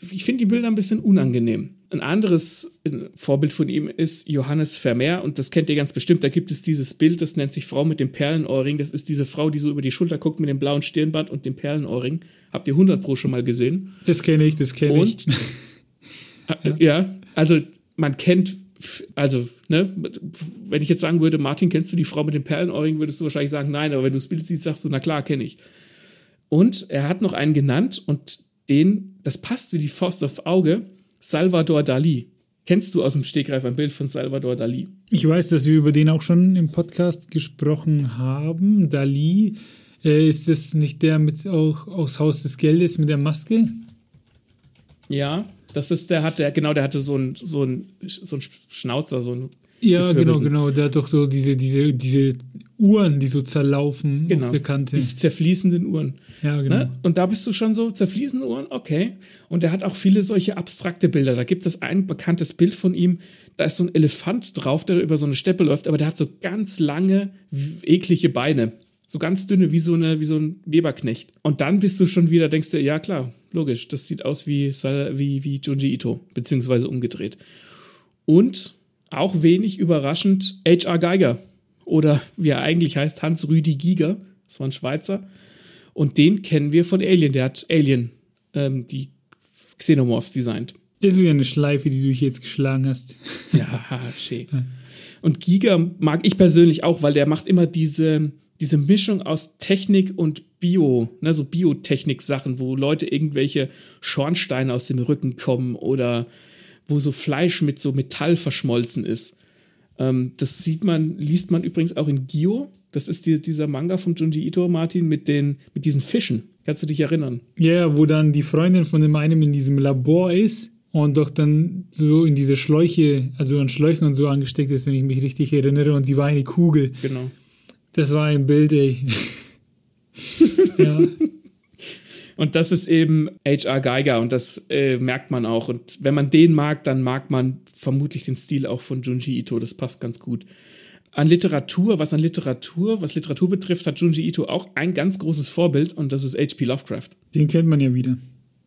ich finde die Bilder ein bisschen unangenehm. Ein anderes Vorbild von ihm ist Johannes Vermeer und das kennt ihr ganz bestimmt. Da gibt es dieses Bild, das nennt sich Frau mit dem Perlenohrring. Das ist diese Frau, die so über die Schulter guckt mit dem blauen Stirnband und dem Perlenohrring. Habt ihr 100 Pro schon mal gesehen? Das kenne ich, das kenne ich. ja. ja, also man kennt, also, ne, wenn ich jetzt sagen würde, Martin, kennst du die Frau mit dem Perlenohrring, würdest du wahrscheinlich sagen, nein, aber wenn du das Bild siehst, sagst du, na klar, kenne ich. Und er hat noch einen genannt und den, das passt wie die Faust auf Auge, Salvador Dali. Kennst du aus dem Stegreif ein Bild von Salvador Dali? Ich weiß, dass wir über den auch schon im Podcast gesprochen haben. Dali, äh, ist das nicht der mit auch aus Haus des Geldes mit der Maske? Ja, das ist der hat der genau, der hatte so ein so ein so ein Schnauzer, so ein Ja, genau, genau. Der hat doch so diese diese diese Uhren, die so zerlaufen genau, auf der Kante. Die zerfließenden Uhren. Ja, genau. Ne? Und da bist du schon so, zerfließende Uhren, okay. Und er hat auch viele solche abstrakte Bilder. Da gibt es ein bekanntes Bild von ihm, da ist so ein Elefant drauf, der über so eine Steppe läuft, aber der hat so ganz lange, eklige Beine. So ganz dünne, wie so, eine, wie so ein Weberknecht. Und dann bist du schon wieder, denkst du, ja klar, logisch, das sieht aus wie, wie, wie Junji Ito, beziehungsweise umgedreht. Und auch wenig überraschend H.R. Geiger. Oder wie er eigentlich heißt, Hans-Rüdi Giger. Das war ein Schweizer. Und den kennen wir von Alien. Der hat Alien, ähm, die Xenomorphs designt. Das ist ja eine Schleife, die du jetzt geschlagen hast. Ja, schön. Und Giga mag ich persönlich auch, weil der macht immer diese, diese Mischung aus Technik und Bio, ne, so Biotechnik-Sachen, wo Leute irgendwelche Schornsteine aus dem Rücken kommen oder wo so Fleisch mit so Metall verschmolzen ist. Ähm, das sieht man, liest man übrigens auch in Gio. Das ist die, dieser Manga von Junji Ito, Martin, mit, den, mit diesen Fischen. Kannst du dich erinnern? Ja, wo dann die Freundin von dem einen in diesem Labor ist und doch dann so in diese Schläuche, also an Schläuchen und so angesteckt ist, wenn ich mich richtig erinnere. Und sie war eine Kugel. Genau. Das war ein Bild, ey. ja. Und das ist eben H.R. Geiger und das äh, merkt man auch. Und wenn man den mag, dann mag man vermutlich den Stil auch von Junji Ito. Das passt ganz gut. An Literatur, was an Literatur, was Literatur betrifft, hat Junji Ito auch ein ganz großes Vorbild und das ist H.P. Lovecraft. Den kennt man ja wieder.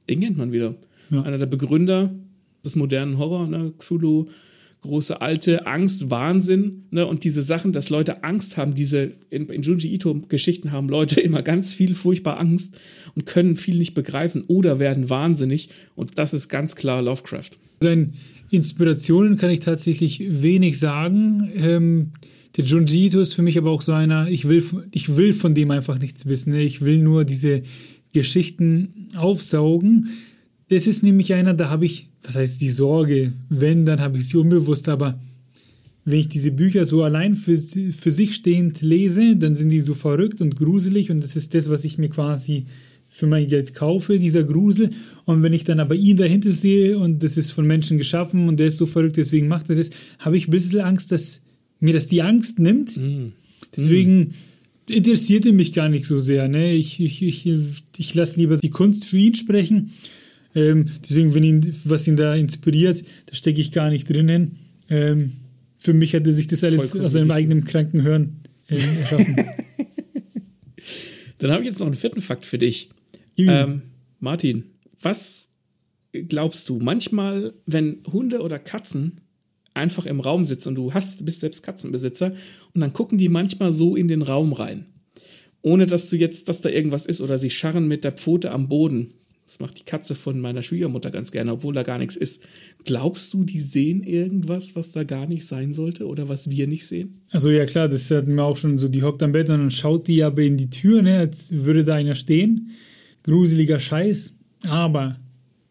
Den kennt man wieder. Ja. Einer der Begründer des modernen Horror, ne? Cthulhu, große alte Angst, Wahnsinn, ne? Und diese Sachen, dass Leute Angst haben, diese in, in Junji Ito-Geschichten haben Leute immer ganz viel furchtbar Angst und können viel nicht begreifen oder werden wahnsinnig. Und das ist ganz klar Lovecraft. Seinen Inspirationen kann ich tatsächlich wenig sagen. Ähm, der Junji Ito ist für mich aber auch so einer, ich will, ich will von dem einfach nichts wissen. Ne? Ich will nur diese Geschichten aufsaugen. Das ist nämlich einer, da habe ich, was heißt die Sorge, wenn, dann habe ich sie unbewusst, aber wenn ich diese Bücher so allein für, für sich stehend lese, dann sind die so verrückt und gruselig und das ist das, was ich mir quasi für mein Geld kaufe, dieser Grusel. Und wenn ich dann aber ihn dahinter sehe und das ist von Menschen geschaffen und der ist so verrückt, deswegen macht er das, habe ich ein bisschen Angst, dass mir das die Angst nimmt. Mm. Deswegen mm. interessiert er mich gar nicht so sehr. Ne? Ich, ich, ich, ich lasse lieber die Kunst für ihn sprechen. Ähm, deswegen, wenn ihn, was ihn da inspiriert, da stecke ich gar nicht drinnen. Ähm, für mich hat er sich das alles aus seinem eigenen kranken Hören ähm, erschaffen. Dann habe ich jetzt noch einen vierten Fakt für dich. Ähm, Martin, was glaubst du? Manchmal, wenn Hunde oder Katzen einfach im Raum sitzen und du hast, bist selbst Katzenbesitzer und dann gucken die manchmal so in den Raum rein. Ohne dass du jetzt, dass da irgendwas ist oder sie scharren mit der Pfote am Boden. Das macht die Katze von meiner Schwiegermutter ganz gerne, obwohl da gar nichts ist. Glaubst du, die sehen irgendwas, was da gar nicht sein sollte oder was wir nicht sehen? Also ja klar, das hatten wir auch schon so, die hockt am Bett und dann schaut die aber in die Tür, ne, als würde da einer stehen. Gruseliger Scheiß. Aber,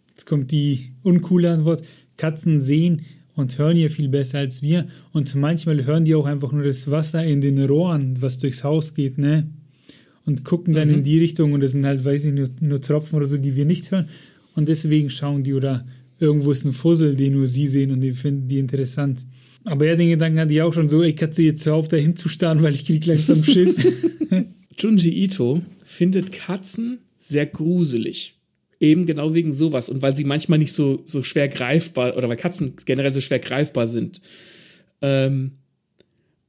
jetzt kommt die uncoole Antwort, Katzen sehen und hören hier viel besser als wir. Und manchmal hören die auch einfach nur das Wasser in den Rohren, was durchs Haus geht, ne? Und gucken dann mhm. in die Richtung und das sind halt, weiß ich, nur, nur Tropfen oder so, die wir nicht hören. Und deswegen schauen die oder irgendwo ist ein Fussel, den nur sie sehen und die finden die interessant. Aber ja, den Gedanken hatte ich auch schon so, ich Katze, jetzt hör auf, da hinzustarren, weil ich krieg langsam Schiss. Junji Ito findet Katzen sehr gruselig. Eben genau wegen sowas und weil sie manchmal nicht so, so schwer greifbar oder weil Katzen generell so schwer greifbar sind. Ähm,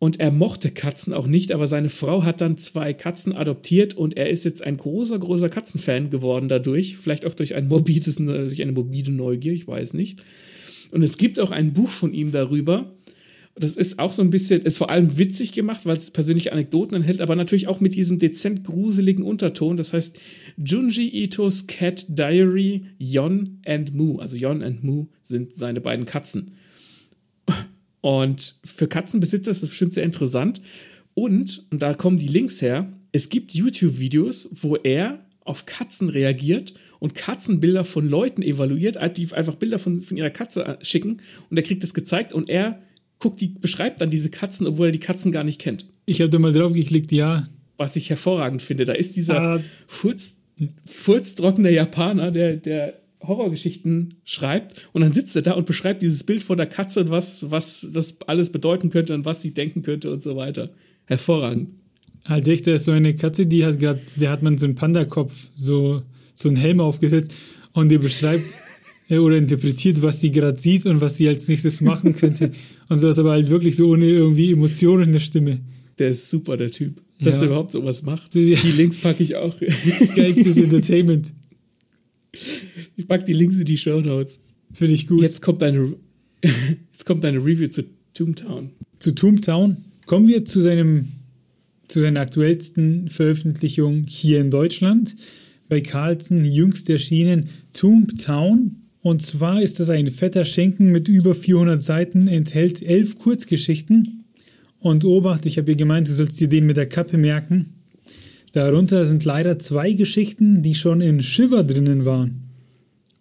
und er mochte Katzen auch nicht, aber seine Frau hat dann zwei Katzen adoptiert und er ist jetzt ein großer, großer Katzenfan geworden dadurch. Vielleicht auch durch, ein morbides, durch eine morbide Neugier, ich weiß nicht. Und es gibt auch ein Buch von ihm darüber. Das ist auch so ein bisschen, ist vor allem witzig gemacht, weil es persönliche Anekdoten enthält, aber natürlich auch mit diesem dezent gruseligen Unterton. Das heißt Junji Itos Cat Diary, Yon and Mu. Also Yon and Mu sind seine beiden Katzen. Und für Katzenbesitzer ist das bestimmt sehr interessant. Und, und da kommen die Links her, es gibt YouTube-Videos, wo er auf Katzen reagiert und Katzenbilder von Leuten evaluiert, die einfach Bilder von, von ihrer Katze äh, schicken und er kriegt das gezeigt und er guckt die, beschreibt dann diese Katzen, obwohl er die Katzen gar nicht kennt. Ich habe da mal drauf geklickt, ja. Was ich hervorragend finde. Da ist dieser uh, Furz, furztrockene Japaner, der, der Horrorgeschichten schreibt und dann sitzt er da und beschreibt dieses Bild von der Katze und was, was das alles bedeuten könnte und was sie denken könnte und so weiter. Hervorragend. Halt echt, da ist so eine Katze, die hat gerade, der hat man so einen Panda-Kopf, so, so einen Helm aufgesetzt und der beschreibt oder interpretiert, was sie gerade sieht und was sie als nächstes machen könnte. und sowas, aber halt wirklich so ohne irgendwie Emotionen in der Stimme. Der ist super, der Typ. Dass ja. er überhaupt sowas macht. Die Links packe ich auch. Geilstes Entertainment. Ich pack die Links in die Show Notes. Finde ich gut. Jetzt kommt eine, jetzt kommt eine Review zu Toontown. Zu Toontown kommen wir zu seinem zu seiner aktuellsten Veröffentlichung hier in Deutschland. Bei Carlsen jüngst erschienen Toontown. Und zwar ist das ein fetter Schenken mit über 400 Seiten, enthält elf Kurzgeschichten. Und Obacht, ich habe ja gemeint, du sollst dir den mit der Kappe merken. Darunter sind leider zwei Geschichten, die schon in Shiver drinnen waren.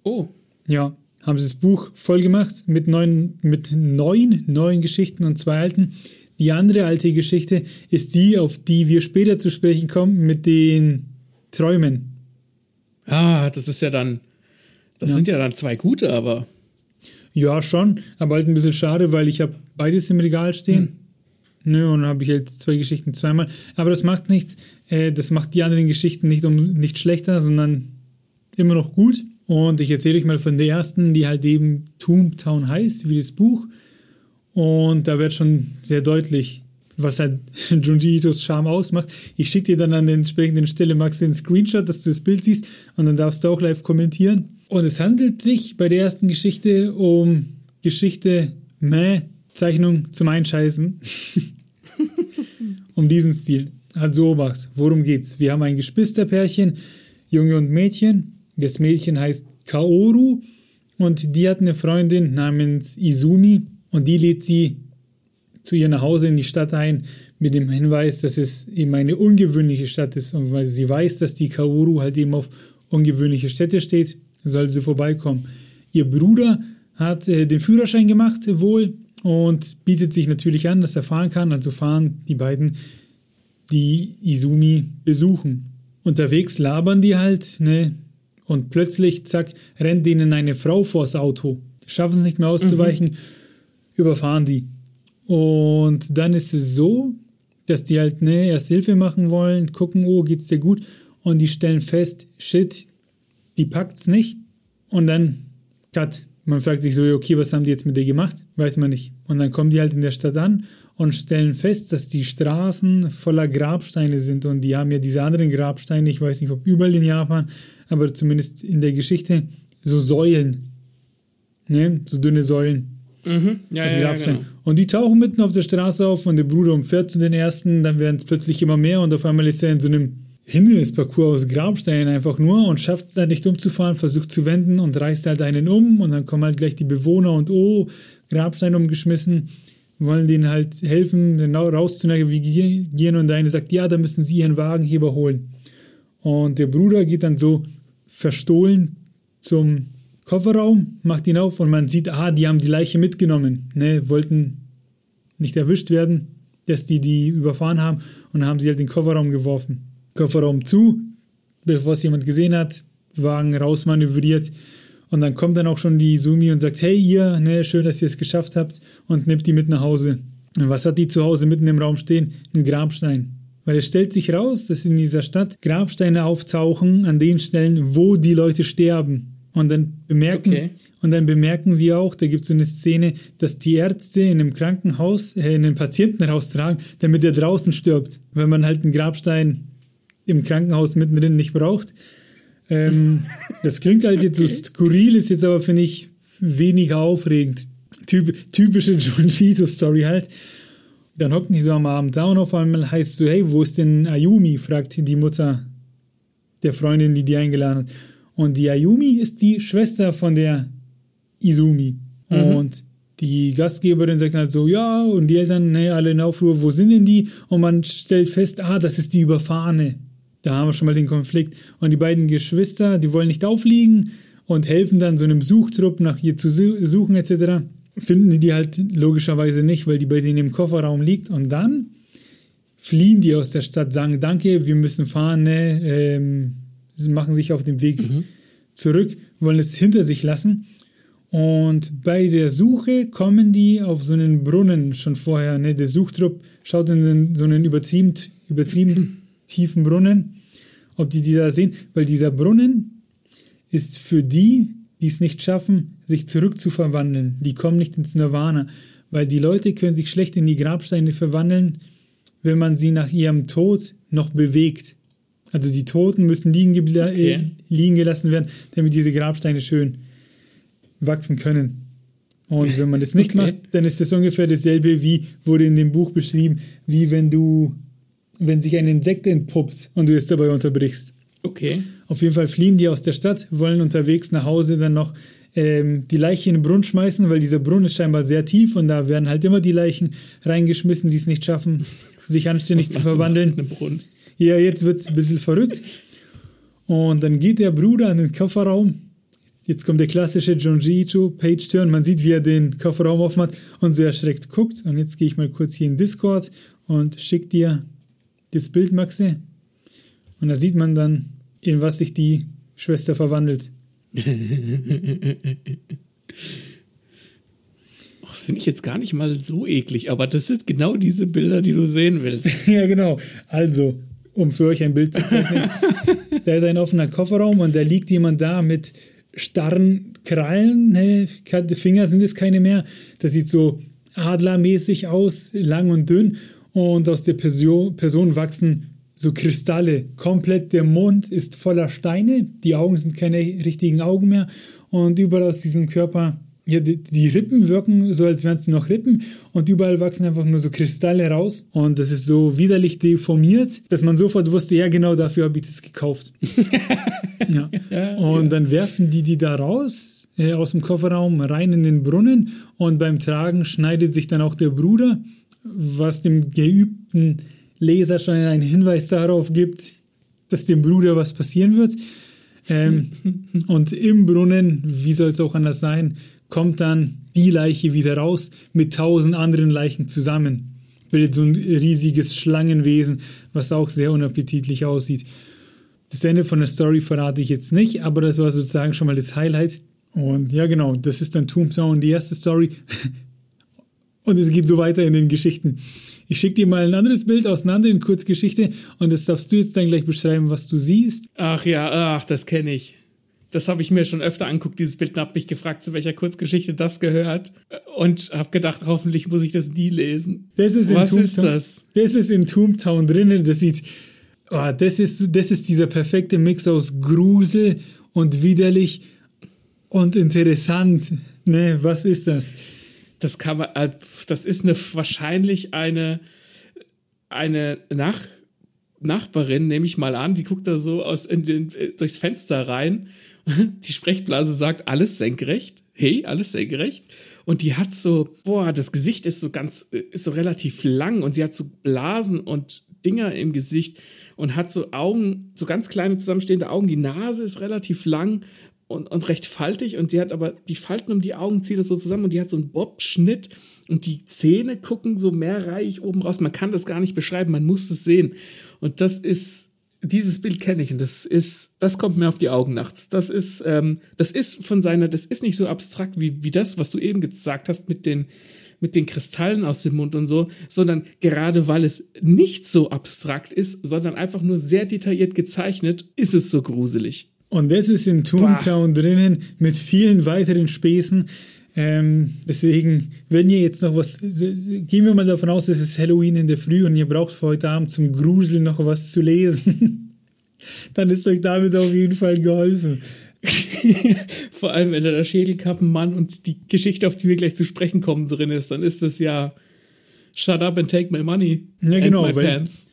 Oh. Ja, haben sie das Buch voll gemacht mit neun, mit neun neuen Geschichten und zwei alten. Die andere alte Geschichte ist die, auf die wir später zu sprechen kommen, mit den Träumen. Ah, das ist ja dann, das ja. sind ja dann zwei gute, aber. Ja, schon, aber halt ein bisschen schade, weil ich habe beides im Regal stehen. Hm. Nö, und dann habe ich jetzt zwei Geschichten zweimal. Aber das macht nichts. Äh, das macht die anderen Geschichten nicht, um, nicht schlechter, sondern immer noch gut. Und ich erzähle euch mal von der ersten, die halt eben Toontown heißt, wie das Buch. Und da wird schon sehr deutlich, was halt Junji Itos Charme ausmacht. Ich schicke dir dann an der entsprechenden Stelle, Max, den Screenshot, dass du das Bild siehst und dann darfst du auch live kommentieren. Und es handelt sich bei der ersten Geschichte um Geschichte Meh, Zeichnung zum Einscheißen. um diesen Stil. Also Obacht, worum geht's? Wir haben ein Geschwisterpärchen, Junge und Mädchen, das Mädchen heißt Kaoru und die hat eine Freundin namens Izumi und die lädt sie zu ihr nach Hause in die Stadt ein mit dem Hinweis, dass es eben eine ungewöhnliche Stadt ist und weil sie weiß, dass die Kaoru halt eben auf ungewöhnliche Städte steht, soll sie vorbeikommen. Ihr Bruder hat äh, den Führerschein gemacht wohl und bietet sich natürlich an, dass er fahren kann. Also fahren die beiden die Izumi besuchen. Unterwegs labern die halt, ne? Und plötzlich, zack, rennt denen eine Frau vors Auto. Schaffen es nicht mehr auszuweichen, mhm. überfahren die. Und dann ist es so, dass die halt ne, erst Hilfe machen wollen, gucken, oh, geht's dir gut? Und die stellen fest, shit, die packt's nicht. Und dann, cut. Man fragt sich so, okay, was haben die jetzt mit dir gemacht? Weiß man nicht. Und dann kommen die halt in der Stadt an und stellen fest, dass die Straßen voller Grabsteine sind. Und die haben ja diese anderen Grabsteine, ich weiß nicht, ob überall in Japan, aber zumindest in der Geschichte, so Säulen. Ne? So dünne Säulen. Mhm. Ja, also ja, ja genau. Und die tauchen mitten auf der Straße auf und der Bruder umfährt zu den ersten, dann werden es plötzlich immer mehr und auf einmal ist er in so einem Hindernisparcours aus Grabsteinen einfach nur und schafft es dann nicht umzufahren, versucht zu wenden und reißt halt einen um und dann kommen halt gleich die Bewohner und oh, Grabstein umgeschmissen wollen denen halt helfen, genau rauszunavigieren und der eine sagt, ja, da müssen sie ihren Wagenheber holen. Und der Bruder geht dann so verstohlen zum Kofferraum, macht ihn auf und man sieht, ah, die haben die Leiche mitgenommen, ne, wollten nicht erwischt werden, dass die die überfahren haben und haben sie halt den Kofferraum geworfen. Kofferraum zu, bevor es jemand gesehen hat, Wagen rausmanövriert, und dann kommt dann auch schon die Sumi und sagt, hey ihr, ne, schön, dass ihr es geschafft habt und nimmt die mit nach Hause. Und was hat die zu Hause mitten im Raum stehen? Ein Grabstein. Weil es stellt sich raus, dass in dieser Stadt Grabsteine auftauchen an den Stellen, wo die Leute sterben. Und dann bemerken, okay. und dann bemerken wir auch, da gibt es so eine Szene, dass die Ärzte in einem Krankenhaus, äh, in einem Patienten raustragen, damit er draußen stirbt. Weil man halt einen Grabstein im Krankenhaus mittendrin nicht braucht. Ähm, das klingt halt jetzt so skurril, ist jetzt aber, finde ich, weniger aufregend. Typ, typische Junjito-Story halt. Dann hocken die so am Abend da und auf einmal heißt so, hey, wo ist denn Ayumi? fragt die Mutter der Freundin, die die eingeladen hat. Und die Ayumi ist die Schwester von der Izumi. Mhm. Und die Gastgeberin sagt halt so, ja, und die Eltern, ne, alle in Aufruhr, wo sind denn die? Und man stellt fest, ah, das ist die Überfahrene Da haben wir schon mal den Konflikt. Und die beiden Geschwister, die wollen nicht aufliegen und helfen dann so einem Suchtrupp nach ihr zu suchen etc. Finden die die halt logischerweise nicht, weil die bei denen im Kofferraum liegt. Und dann fliehen die aus der Stadt, sagen Danke, wir müssen fahren, ne? ähm, sie machen sich auf den Weg mhm. zurück, wollen es hinter sich lassen. Und bei der Suche kommen die auf so einen Brunnen schon vorher. Ne? Der Suchtrupp schaut in so einen übertrieben, übertrieben tiefen Brunnen, ob die die da sehen, weil dieser Brunnen ist für die, die es nicht schaffen, sich zurückzuverwandeln. Die kommen nicht ins Nirvana, weil die Leute können sich schlecht in die Grabsteine verwandeln, wenn man sie nach ihrem Tod noch bewegt. Also die Toten müssen liegen, okay. äh, liegen gelassen werden, damit diese Grabsteine schön wachsen können. Und wenn man das nicht okay. macht, dann ist das ungefähr dasselbe wie wurde in dem Buch beschrieben, wie wenn du, wenn sich ein Insekt entpuppt und du es dabei unterbrichst. Okay. Auf jeden Fall fliehen die aus der Stadt, wollen unterwegs nach Hause dann noch ähm, die Leiche in den Brunnen schmeißen, weil dieser Brunnen ist scheinbar sehr tief und da werden halt immer die Leichen reingeschmissen, die es nicht schaffen, sich anständig zu verwandeln. Ja, jetzt wird es ein bisschen verrückt. Und dann geht der Bruder an den Kofferraum. Jetzt kommt der klassische Junji Ito Page Turn. Man sieht, wie er den Kofferraum aufmacht und sehr erschreckt guckt. Und jetzt gehe ich mal kurz hier in Discord und schicke dir das Bild, Maxe. Und da sieht man dann, in was sich die Schwester verwandelt. das finde ich jetzt gar nicht mal so eklig, aber das sind genau diese Bilder, die du sehen willst. ja, genau. Also, um für euch ein Bild zu zeichnen. da ist ein offener Kofferraum und da liegt jemand da mit starren Krallen. Ne? Finger sind es keine mehr. Das sieht so adlermäßig aus, lang und dünn. Und aus der Person, Person wachsen so Kristalle. Komplett der Mund ist voller Steine. Die Augen sind keine richtigen Augen mehr. Und überall aus diesem Körper ja, die, die, Rippen wirken so, als wären es noch Rippen und überall wachsen einfach nur so Kristalle raus und das ist so widerlich deformiert, dass man sofort wusste, ja genau dafür habe ich das gekauft. ja. Und ja. dann werfen die die da raus äh, aus dem Kofferraum rein in den Brunnen und beim Tragen schneidet sich dann auch der Bruder, was dem geübten Leser schon einen Hinweis darauf gibt, dass dem Bruder was passieren wird. Ähm, und im Brunnen, wie soll es auch anders sein, kommt dann die Leiche wieder raus mit tausend anderen Leichen zusammen. Bildet so ein riesiges Schlangenwesen, was auch sehr unappetitlich aussieht. Das Ende von der Story verrate ich jetzt nicht, aber das war sozusagen schon mal das Highlight. Und ja, genau, das ist dann Toontown, die erste Story. Und es geht so weiter in den Geschichten. Ich schicke dir mal ein anderes Bild auseinander in Kurzgeschichte und das darfst du jetzt dann gleich beschreiben, was du siehst. Ach ja, ach, das kenne ich. Das habe ich mir schon öfter anguckt, dieses Bild, und habe mich gefragt, zu welcher Kurzgeschichte das gehört. Und habe gedacht, hoffentlich muss ich das nie lesen. Das ist Was in ist das? Das ist in Toontown drinnen. Das sieht. Oh, das, ist, das ist dieser perfekte Mix aus Grusel und widerlich und interessant. Ne, was ist das? Das kann man, äh, das ist eine, wahrscheinlich eine, eine Nach, Nachbarin, nehme ich mal an, die guckt da so aus in den, durchs Fenster rein die Sprechblase sagt alles senkrecht. Hey, alles senkrecht. Und die hat so, boah, das Gesicht ist so ganz, ist so relativ lang und sie hat so Blasen und Dinger im Gesicht und hat so Augen, so ganz kleine zusammenstehende Augen. Die Nase ist relativ lang und, und recht faltig und sie hat aber die Falten um die Augen ziehen das so zusammen und die hat so einen Bob-Schnitt und die Zähne gucken so mehrreich oben raus. Man kann das gar nicht beschreiben, man muss es sehen. Und das ist dieses Bild kenne ich und das ist, das kommt mir auf die Augen nachts. Das ist, ähm, das ist von seiner, das ist nicht so abstrakt wie, wie das, was du eben gesagt hast mit den, mit den Kristallen aus dem Mund und so, sondern gerade weil es nicht so abstrakt ist, sondern einfach nur sehr detailliert gezeichnet, ist es so gruselig. Und das ist in Toontown drinnen mit vielen weiteren Späßen. Ähm, deswegen, wenn ihr jetzt noch was, gehen wir mal davon aus, es ist Halloween in der Früh und ihr braucht für heute Abend zum Gruseln noch was zu lesen, dann ist euch damit auf jeden Fall geholfen. Vor allem, wenn da der Schädelkappenmann und die Geschichte, auf die wir gleich zu sprechen kommen, drin ist, dann ist das ja Shut up and take my money. Ja, genau. And my pants.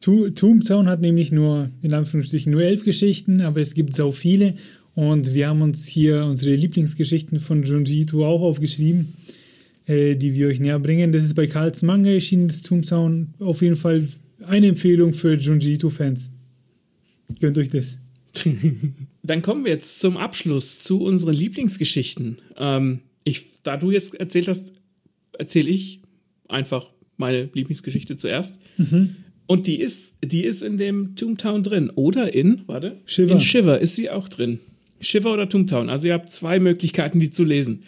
Toontown hat nämlich nur, in Anführungsstrichen, nur elf Geschichten, aber es gibt so viele und wir haben uns hier unsere Lieblingsgeschichten von Junji Ito auch aufgeschrieben, äh, die wir euch näher bringen. Das ist bei Karls Manga erschienen, das Toontown. Auf jeden Fall eine Empfehlung für Junji Ito-Fans. Gönnt euch das. Dann kommen wir jetzt zum Abschluss zu unseren Lieblingsgeschichten. Ähm, ich, da du jetzt erzählt hast, erzähle ich einfach meine Lieblingsgeschichte zuerst. Mhm. Und die ist, die ist in dem Toontown drin. Oder in, warte, Shiver. in Shiver ist sie auch drin. Shiver oder Toontown. Also ihr habt zwei Möglichkeiten, die zu lesen.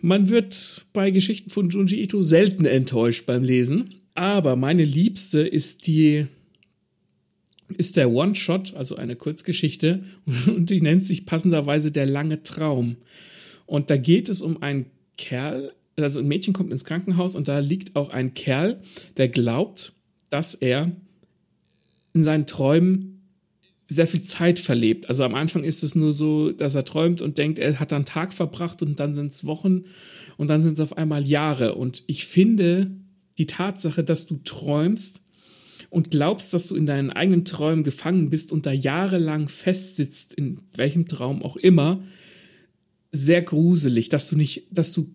Man wird bei Geschichten von Junji Ito selten enttäuscht beim Lesen. Aber meine liebste ist die, ist der One-Shot, also eine Kurzgeschichte. Und die nennt sich passenderweise Der lange Traum. Und da geht es um einen Kerl, also ein Mädchen kommt ins Krankenhaus und da liegt auch ein Kerl, der glaubt, dass er in seinen Träumen sehr viel Zeit verlebt. Also am Anfang ist es nur so, dass er träumt und denkt, er hat einen Tag verbracht und dann sind es Wochen und dann sind es auf einmal Jahre. Und ich finde die Tatsache, dass du träumst und glaubst, dass du in deinen eigenen Träumen gefangen bist und da jahrelang festsitzt, in welchem Traum auch immer, sehr gruselig, dass du nicht, dass du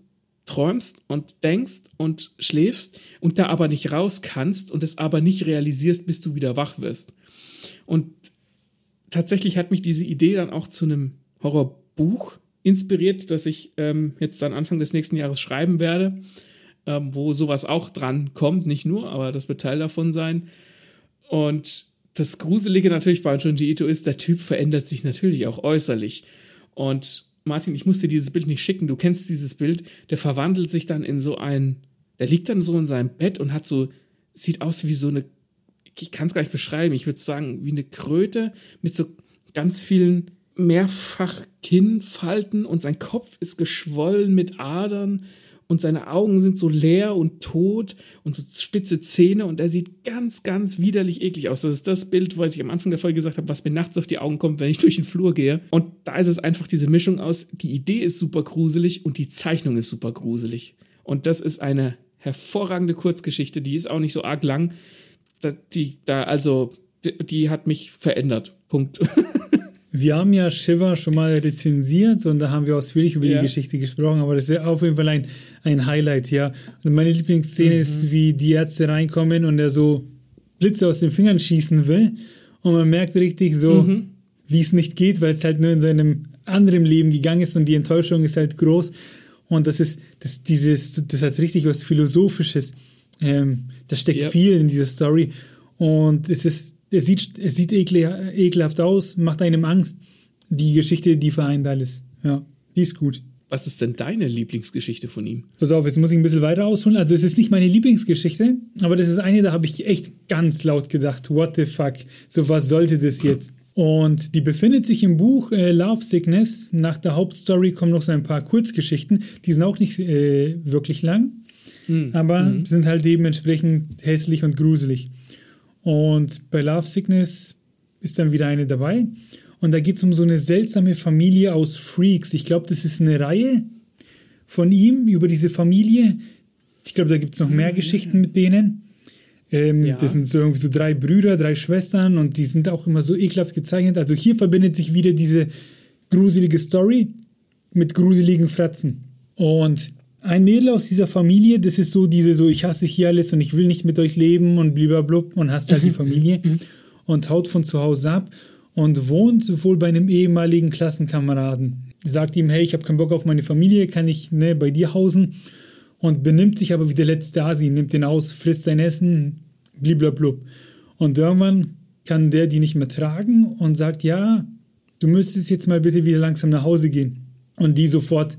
träumst und denkst und schläfst und da aber nicht raus kannst und es aber nicht realisierst, bis du wieder wach wirst. Und tatsächlich hat mich diese Idee dann auch zu einem Horrorbuch inspiriert, das ich ähm, jetzt dann Anfang des nächsten Jahres schreiben werde, ähm, wo sowas auch dran kommt, nicht nur, aber das wird Teil davon sein. Und das Gruselige natürlich bei Junji Ito ist, der Typ verändert sich natürlich auch äußerlich. Und Martin, ich muss dir dieses Bild nicht schicken, du kennst dieses Bild, der verwandelt sich dann in so ein, der liegt dann so in seinem Bett und hat so, sieht aus wie so eine, ich kann es gar nicht beschreiben, ich würde sagen, wie eine Kröte mit so ganz vielen mehrfach Kinnfalten und sein Kopf ist geschwollen mit Adern und seine Augen sind so leer und tot und so spitze Zähne und er sieht ganz, ganz widerlich eklig aus. Das ist das Bild, was ich am Anfang der Folge gesagt habe, was mir nachts auf die Augen kommt, wenn ich durch den Flur gehe. Und da ist es einfach diese Mischung aus, die Idee ist super gruselig und die Zeichnung ist super gruselig. Und das ist eine hervorragende Kurzgeschichte, die ist auch nicht so arg lang. Die, da, also, die, die hat mich verändert. Punkt. Wir haben ja Shiver schon mal rezensiert und da haben wir ausführlich über Ja. die Geschichte gesprochen, aber das ist ja auf jeden Fall ein, ein Highlight, ja. Und meine Lieblingsszene Mhm. ist, wie die Ärzte reinkommen und er so Blitze aus den Fingern schießen will und man merkt richtig so, Mhm. wie es nicht geht, weil es halt nur in seinem anderen Leben gegangen ist und die Enttäuschung ist halt groß und das ist, das, dieses, das hat richtig was Philosophisches. Ähm, da steckt Ja. viel in dieser Story und es ist es sieht, es sieht ekle, ekelhaft aus, macht einem Angst. Die Geschichte, die vereint alles. Ja, die ist gut. Was ist denn deine Lieblingsgeschichte von ihm? Pass auf, jetzt muss ich ein bisschen weiter ausholen. Also es ist nicht meine Lieblingsgeschichte, aber das ist eine, da habe ich echt ganz laut gedacht, what the fuck, so was sollte das jetzt? Und die befindet sich im Buch äh, Love Sickness. Nach der Hauptstory kommen noch so ein paar Kurzgeschichten. Die sind auch nicht äh, wirklich lang, aber sind halt dementsprechend hässlich und gruselig. Und bei Love Sickness ist dann wieder eine dabei. Und da geht es um so eine seltsame Familie aus Freaks. Ich glaube, das ist eine Reihe von ihm über diese Familie. Ich glaube, da gibt es noch mehr Geschichten mit denen. Ähm, Ja. Das sind so irgendwie so drei Brüder, drei Schwestern und die sind auch immer so ekelhaft gezeichnet. Also hier verbindet sich wieder diese gruselige Story mit gruseligen Fratzen. Und ein Mädel aus dieser Familie, das ist so diese so, ich hasse hier alles und ich will nicht mit euch leben und blub und hasst halt die Familie und haut von zu Hause ab und wohnt wohl bei einem ehemaligen Klassenkameraden. Sagt ihm, hey, ich habe keinen Bock auf meine Familie, kann ich ne, bei dir hausen? Und benimmt sich aber wie der letzte Asi, nimmt den aus, frisst sein Essen, bliblablub. Und irgendwann kann der die nicht mehr tragen und sagt, ja, du müsstest jetzt mal bitte wieder langsam nach Hause gehen. Und die sofort,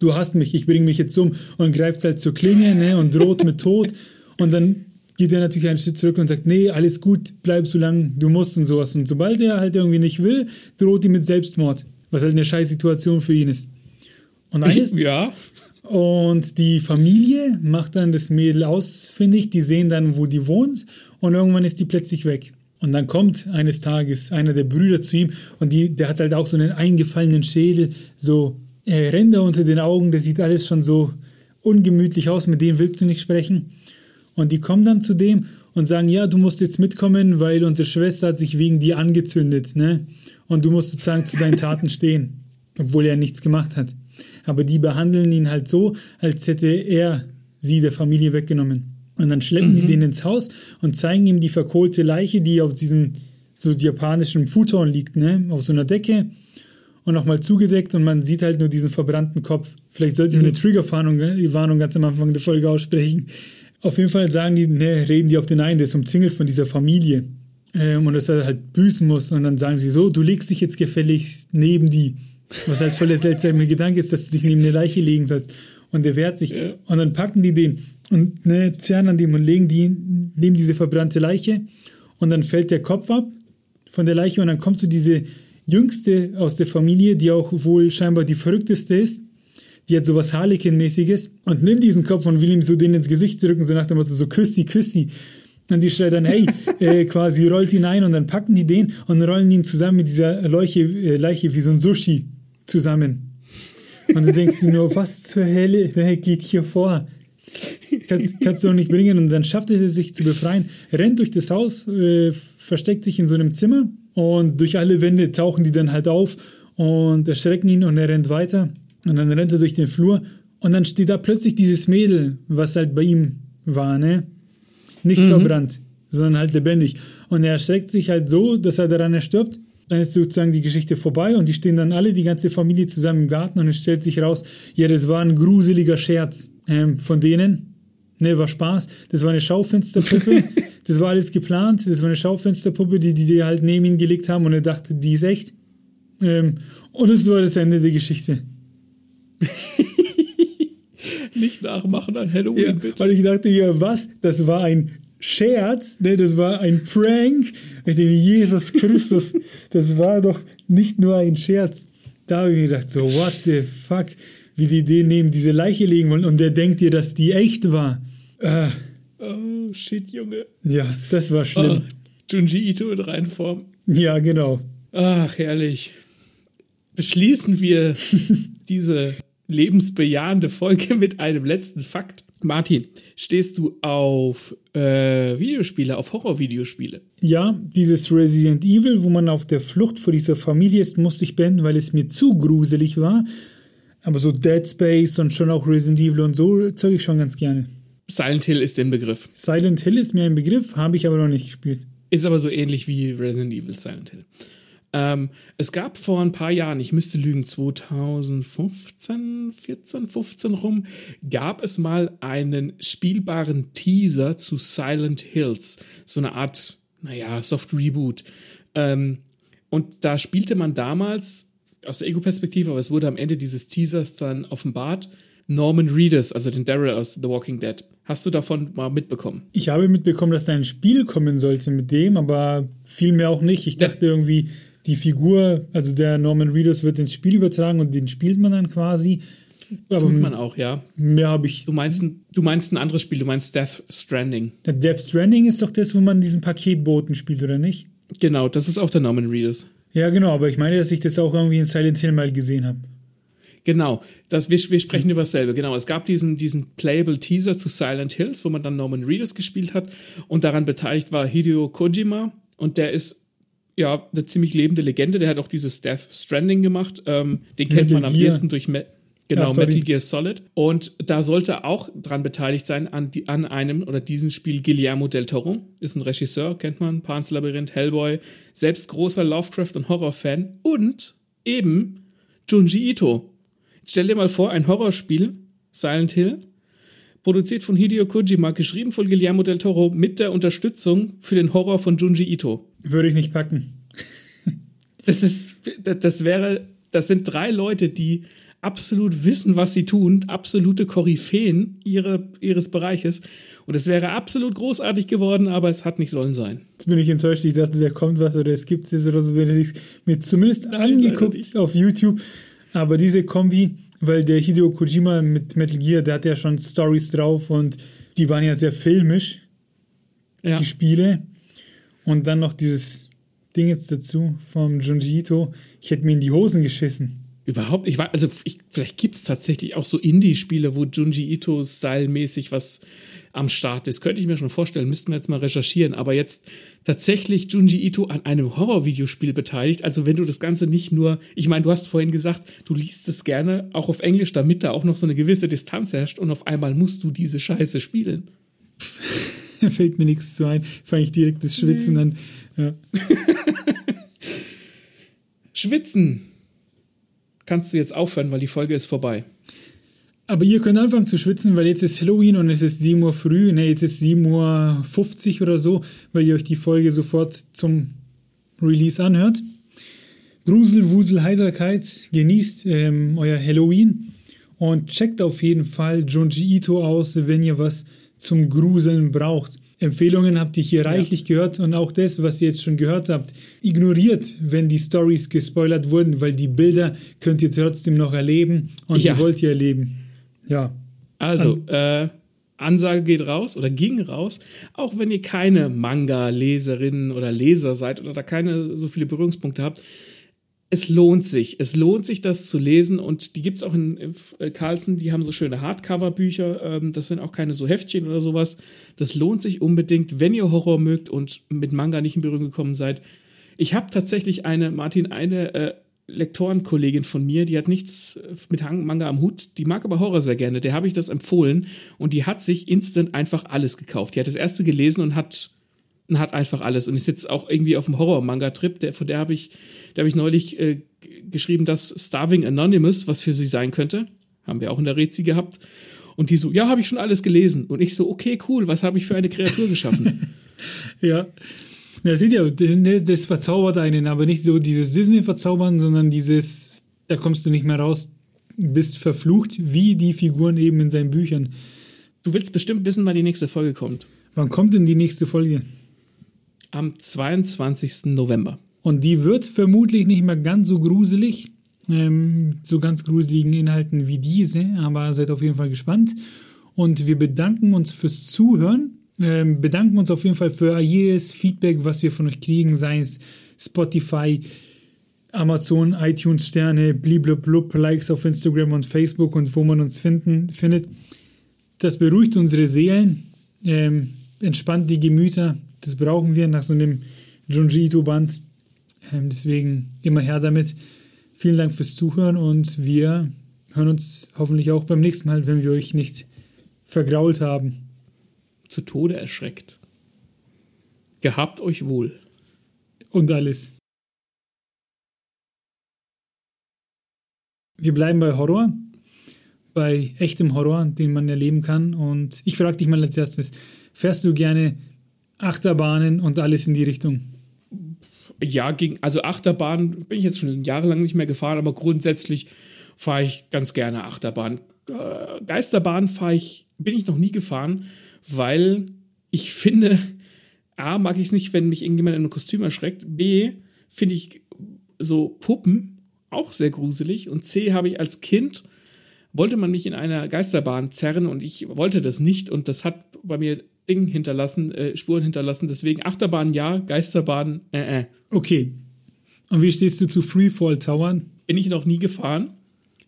du hast mich, ich bringe mich jetzt um und greift halt zur Klinge ne, und droht mit Tod. Und dann geht er natürlich einen Schritt zurück und sagt, nee, alles gut, bleib so lang, du musst und sowas. Und sobald er halt irgendwie nicht will, droht ihm mit Selbstmord, was halt eine scheiß Situation für ihn ist. Und eines, ja. und die Familie macht dann das Mädel ausfindig, die sehen dann, wo die wohnt und irgendwann ist die plötzlich weg. Und dann kommt eines Tages einer der Brüder zu ihm und die, der hat halt auch so einen eingefallenen Schädel, so Ränder unter den Augen, das sieht alles schon so ungemütlich aus, mit dem willst du nicht sprechen. Und die kommen dann zu dem und sagen, ja, du musst jetzt mitkommen, weil unsere Schwester hat sich wegen dir angezündet, ne? Und du musst sozusagen zu deinen Taten stehen, obwohl er nichts gemacht hat. Aber die behandeln ihn halt so, als hätte er sie der Familie weggenommen. Und dann schleppen die den ins Haus und zeigen ihm die verkohlte Leiche, die auf diesen so japanischem Futon liegt, ne? Auf so einer Decke und nochmal zugedeckt und man sieht halt nur diesen verbrannten Kopf. Vielleicht sollten wir eine Triggerwarnung die Warnung ganz am Anfang der Folge aussprechen. Auf jeden Fall sagen die, ne, reden die auf den einen, der ist umzingelt von dieser Familie. Ähm, und dass er halt büßen muss. Und dann sagen sie so, du legst dich jetzt gefälligst neben die. Was halt voll der seltsame Gedanke ist, dass du dich neben eine Leiche legen sollst. Und der wehrt sich. Ja. Und dann packen die den und ne, zerren an dem und legen die neben diese verbrannte Leiche. Und dann fällt der Kopf ab von der Leiche und dann kommt so diese jüngste aus der Familie, die auch wohl scheinbar die verrückteste ist. Die hat sowas Harlequin-mäßiges und nimmt diesen Kopf und will ihm so den ins Gesicht drücken, so nach dem Motto, so küss sie, küss sie. Und die schreit dann, hey, äh, quasi rollt ihn ein und dann packen die den und rollen ihn zusammen mit dieser Leiche, äh, Leiche wie so ein Sushi zusammen. Und du denkst dir nur, was zur Hölle geht hier vor? Kannst, kannst du doch nicht bringen. Und dann schafft er es sich zu befreien, rennt durch das Haus, äh, versteckt sich in so einem Zimmer und durch alle Wände tauchen die dann halt auf und erschrecken ihn und er rennt weiter. Und dann rennt er durch den Flur und dann steht da plötzlich dieses Mädel, was halt bei ihm war, ne? Nicht verbrannt, sondern halt lebendig. Und er erschreckt sich halt so, dass er daran erstirbt. Dann ist sozusagen die Geschichte vorbei und die stehen dann alle, die ganze Familie zusammen im Garten und es stellt sich raus, ja, das war ein gruseliger Scherz ähm, von denen. Ne, war Spaß. Das war eine Schaufensterpuppe. das war alles geplant. Das war eine Schaufensterpuppe, die die die halt neben ihn gelegt haben und er dachte, die ist echt. Ähm, und es war das Ende der Geschichte. Nicht nachmachen an Halloween, Ja, bitte. weil ich dachte mir, was? Das war ein Scherz, ne? das war ein Prank. Ich dachte, Jesus Christus, das war doch nicht nur ein Scherz. Da habe ich mir gedacht, so, what the fuck, wie die den neben diese Leiche legen wollen und der denkt dir, dass die echt war. Äh, Oh, shit, Junge. ja, das war Oh, schlimm. Junji Ito in Reinform. Ja, genau. Ach, herrlich. Beschließen wir diese lebensbejahende Folge mit einem letzten Fakt. Martin, stehst du auf äh, Videospiele, auf Horror-Videospiele? Ja, dieses Resident Evil, wo man auf der Flucht vor dieser Familie ist, musste ich beenden, weil es mir zu gruselig war. Aber so Dead Space und schon auch Resident Evil und so zeige ich schon ganz gerne. Silent Hill ist den Begriff. Silent Hill ist mir ein Begriff, habe ich aber noch nicht gespielt. Ist aber so ähnlich wie Resident Evil Silent Hill. Ähm, es gab vor ein paar Jahren, ich müsste lügen, 2015, 14, 15 rum, gab es mal einen spielbaren Teaser zu Silent Hills. So eine Art, naja, Soft Reboot. Ähm, und da spielte man damals aus der Ego-Perspektive, aber es wurde am Ende dieses Teasers dann offenbart, Norman Reedus, also den Daryl aus The Walking Dead. Hast du davon mal mitbekommen? Ich habe mitbekommen, dass da ein Spiel kommen sollte mit dem, aber viel mehr auch nicht. Ich Ja. dachte irgendwie, die Figur, also der Norman Reedus wird ins Spiel übertragen und den spielt man dann quasi. Aber Tut man auch, ja. mehr habe ich. Du meinst, ein, du meinst ein anderes Spiel, du meinst Death Stranding. Der Death Stranding ist doch das, wo man diesen Paketboten spielt, oder nicht? Genau, das ist auch der Norman Reedus. Ja, genau, aber ich meine, dass ich das auch irgendwie in Silent Hill mal gesehen habe. Genau, das, wir, wir sprechen über dasselbe. Genau, es gab diesen, diesen Playable Teaser zu Silent Hills, wo man dann Norman Reedus gespielt hat und daran beteiligt war Hideo Kojima und der ist ja eine ziemlich lebende Legende. Der hat auch dieses Death Stranding gemacht. Ähm, den kennt Metal man am Gear. ehesten durch Me genau, Ja. Metal Gear Solid. Und da sollte auch dran beteiligt sein an, die, an einem oder diesem Spiel Guillermo del Toro. Ist ein Regisseur, kennt man, Pan's Labyrinth, Hellboy, selbst großer Lovecraft- und Horrorfan und eben Junji Ito. Stell dir mal vor, ein Horrorspiel, Silent Hill, produziert von Hideo Kojima, geschrieben von Guillermo del Toro mit der Unterstützung für den Horror von Junji Ito. Würde ich nicht packen. Das ist, das wäre, das sind drei Leute, die absolut wissen, was sie tun, absolute Koryphäen ihre, ihres Bereiches. Und es wäre absolut großartig geworden, aber es hat nicht sollen sein. Jetzt bin ich enttäuscht. Ich dachte, da kommt was oder es gibt es oder so. Mir zumindest Nein, angeguckt auf YouTube. Aber diese Kombi, weil der Hideo Kojima mit Metal Gear, der hat ja schon Stories drauf und die waren ja sehr filmisch, Ja. die Spiele. Und dann noch dieses Ding jetzt dazu vom Junji Ito. Ich hätte mir in die Hosen geschissen. Überhaupt, ich weiß, also ich, vielleicht gibt es tatsächlich auch so Indie-Spiele, wo Junji Ito stylmäßig was am Start ist. Könnte ich mir schon vorstellen, müssten wir jetzt mal recherchieren. Aber jetzt tatsächlich Junji Ito an einem Horror-Videospiel beteiligt. Also wenn du das Ganze nicht nur, ich meine, du hast vorhin gesagt, du liest es gerne auch auf Englisch, damit da auch noch so eine gewisse Distanz herrscht und auf einmal musst du diese Scheiße spielen. fällt mir nichts zu ein, fange ich direkt das Schwitzen an. Ja. Schwitzen kannst du jetzt aufhören, weil die Folge ist vorbei. Aber ihr könnt anfangen zu schwitzen, weil jetzt ist Halloween und es ist 7 Uhr früh. Ne, jetzt ist 7.50 Uhr oder so, weil ihr euch die Folge sofort zum Release anhört. Grusel, Wusel, Heiterkeit, genießt ähm, euer Halloween und checkt auf jeden Fall Junji Ito aus, wenn ihr was zum Gruseln braucht. Empfehlungen habt ihr hier ja. reichlich gehört und auch das, was ihr jetzt schon gehört habt, ignoriert, wenn die Stories gespoilert wurden, weil die Bilder könnt ihr trotzdem noch erleben und ja. die wollt ihr erleben. Ja. Also, äh, Ansage geht raus oder ging raus, auch wenn ihr keine Manga-Leserinnen oder Leser seid oder da keine so viele Berührungspunkte habt. Es lohnt sich. Es lohnt sich, das zu lesen. Und die gibt es auch in äh, Carlsen. Die haben so schöne Hardcover-Bücher. Ähm, das sind auch keine so Heftchen oder sowas. Das lohnt sich unbedingt, wenn ihr Horror mögt und mit Manga nicht in Berührung gekommen seid. Ich habe tatsächlich eine, Martin, eine äh, Lektorenkollegin von mir, die hat nichts mit Manga am Hut, die mag aber Horror sehr gerne, der habe ich das empfohlen und die hat sich instant einfach alles gekauft. Die hat das erste gelesen und hat, hat einfach alles und ist jetzt auch irgendwie auf dem Horror-Manga-Trip, von der habe ich, der ich neulich äh, geschrieben, dass Starving Anonymous, was für sie sein könnte, haben wir auch in der Rezi gehabt. Und die so, ja, habe ich schon alles gelesen. Und ich so, okay, cool, was habe ich für eine Kreatur geschaffen? ja. Ja, seht ihr, ne, das verzaubert einen, aber nicht so dieses Disney-Verzaubern, sondern dieses, da kommst du nicht mehr raus, bist verflucht, wie die Figuren eben in seinen Büchern. Du willst bestimmt wissen, wann die nächste Folge kommt. Wann kommt denn die nächste Folge? Am 22. November. Und die wird vermutlich nicht mehr ganz so gruselig, ähm, zu ganz gruseligen Inhalten wie diese, aber seid auf jeden Fall gespannt. Und wir bedanken uns fürs Zuhören ähm, bedanken uns auf jeden Fall für jedes Feedback, was wir von euch kriegen, sei es Spotify, Amazon, iTunes Sterne, bliblablub, Likes auf Instagram und Facebook und wo man uns finden, findet. Das beruhigt unsere Seelen, ähm, entspannt die Gemüter. Das brauchen wir nach so einem Junji Ito-Band. Ähm, deswegen immer her damit. Vielen Dank fürs Zuhören und wir hören uns hoffentlich auch beim nächsten Mal, wenn wir euch nicht vergrault haben zu Tode erschreckt. Gehabt euch wohl. Und alles. Wir bleiben bei Horror, bei echtem Horror, den man erleben kann. Und ich frage dich mal als erstes, fährst du gerne Achterbahnen und alles in die Richtung? Ja, gegen, also Achterbahn bin ich jetzt schon jahrelang nicht mehr gefahren, aber grundsätzlich fahre ich ganz gerne Achterbahn. Äh, Geisterbahn fahre ich, bin ich noch nie gefahren weil ich finde, A, mag ich es nicht, wenn mich irgendjemand in einem Kostüm erschreckt. B, finde ich so Puppen auch sehr gruselig. Und C, habe ich als Kind, wollte man mich in einer Geisterbahn zerren und ich wollte das nicht. Und das hat bei mir Ding hinterlassen, äh, Spuren hinterlassen. Deswegen Achterbahn ja, Geisterbahn äh, äh. Okay. Und wie stehst du zu Freefall Towern? Bin ich noch nie gefahren.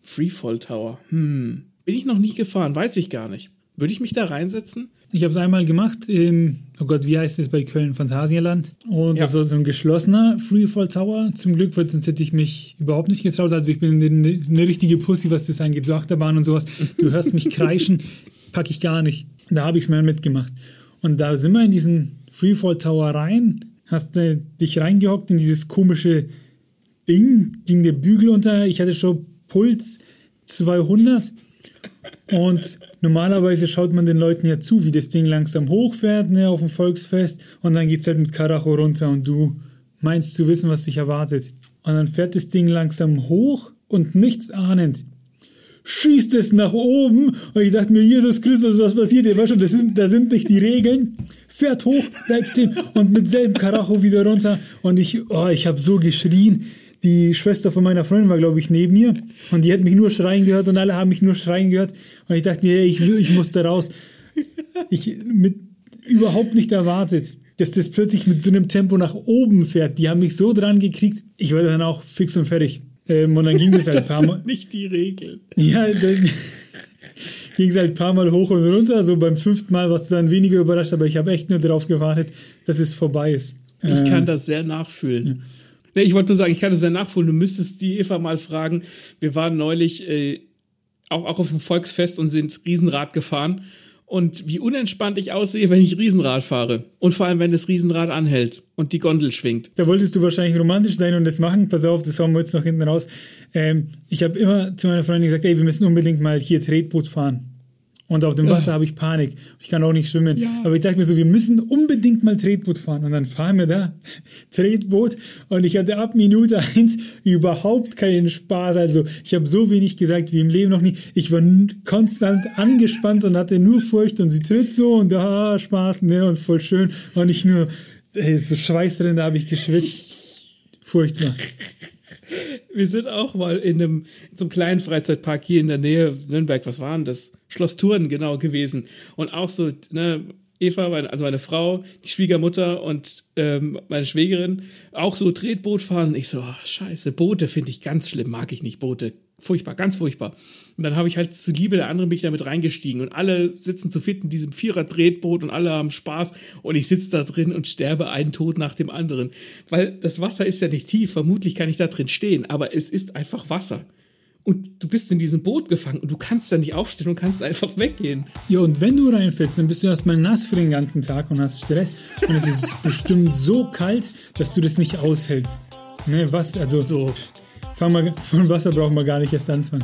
Freefall Tower. Hm. Bin ich noch nie gefahren, weiß ich gar nicht. Würde ich mich da reinsetzen? Ich habe es einmal gemacht im, oh Gott, wie heißt es bei Köln? Phantasialand. Und ja. das war so ein geschlossener Freefall Tower. Zum Glück, weil sonst hätte ich mich überhaupt nicht getraut. Also ich bin eine, eine richtige Pussy, was das angeht. So Achterbahn und sowas. Du hörst mich kreischen, packe ich gar nicht. Da habe ich es mal mitgemacht. Und da sind wir in diesen Freefall Tower rein, hast äh, dich reingehockt in dieses komische Ding, ging der Bügel unter. Ich hatte schon Puls 200 und normalerweise schaut man den Leuten ja zu, wie das Ding langsam hochfährt, ne, auf dem Volksfest. Und dann geht es halt mit Karacho runter und du meinst zu wissen, was dich erwartet. Und dann fährt das Ding langsam hoch und nichts ahnend schießt es nach oben. Und ich dachte mir, Jesus Christus, was passiert hier? Weißt du, das sind, da sind nicht die Regeln. Fährt hoch, bleibt stehen und mit selben Karacho wieder runter. Und ich, oh, ich habe so geschrien die Schwester von meiner Freundin war, glaube ich, neben mir und die hat mich nur schreien gehört und alle haben mich nur schreien gehört und ich dachte mir, hey, ich, ich musste raus. Ich mit überhaupt nicht erwartet, dass das plötzlich mit so einem Tempo nach oben fährt. Die haben mich so dran gekriegt, ich war dann auch fix und fertig. Ähm, und dann ging das halt ein paar Mal. nicht die Regeln. Ja, dann ging es halt ein paar Mal hoch und runter. So beim fünften Mal warst du dann weniger überrascht, aber ich habe echt nur darauf gewartet, dass es vorbei ist. Ich ähm, kann das sehr nachfühlen. Ja. Nee, ich wollte nur sagen, ich kann das ja nachholen. Du müsstest die Eva mal fragen. Wir waren neulich äh, auch, auch auf dem Volksfest und sind Riesenrad gefahren. und wie unentspannt ich aussehe, wenn ich Riesenrad fahre. Und vor allem, wenn das Riesenrad anhält und die Gondel schwingt. Da wolltest du wahrscheinlich romantisch sein und das machen. Pass auf, das hauen wir jetzt noch hinten raus. Ähm, ich habe immer zu meiner Freundin gesagt, ey, wir müssen unbedingt mal hier Tretboot fahren. Und auf dem Wasser Ja. habe ich Panik. Ich kann auch nicht schwimmen. Ja. Aber ich dachte mir so, wir müssen unbedingt mal Tretboot fahren. Und dann fahren wir da Tretboot. Und ich hatte ab Minute eins überhaupt keinen Spaß. Also ich habe so wenig gesagt wie im Leben noch nie. Ich war konstant angespannt und hatte nur Furcht. Und sie tritt so und da Spaß ne, und voll schön. Und ich nur ey, so Schweiß drin, da habe ich geschwitzt. Furchtbar. Wir sind auch mal in einem in so einem kleinen Freizeitpark hier in der Nähe Nürnberg, was waren das? Schloss Thurn genau gewesen. Und auch so, ne, Eva, meine, also meine Frau, die Schwiegermutter und ähm, meine Schwägerin, auch so Tretboot fahren. Ich so, oh, scheiße, Boote finde ich ganz schlimm, mag ich nicht, Boote. Furchtbar, ganz furchtbar. Und dann habe ich halt zu Liebe der anderen bin ich damit reingestiegen und alle sitzen zu fit in diesem Vierer-Tretboot und alle haben Spaß und ich sitze da drin und sterbe einen Tod nach dem anderen. Weil das Wasser ist ja nicht tief, vermutlich kann ich da drin stehen, aber es ist einfach Wasser. Und du bist in diesem Boot gefangen und du kannst da nicht aufstehen und kannst einfach weggehen. Ja, und wenn du reinfällst, dann bist du erstmal nass für den ganzen Tag und hast Stress. Und es ist bestimmt so kalt, dass du das nicht aushältst. Ne, was, also, So. Fang mal, von Wasser brauchen wir gar nicht erst anfangen.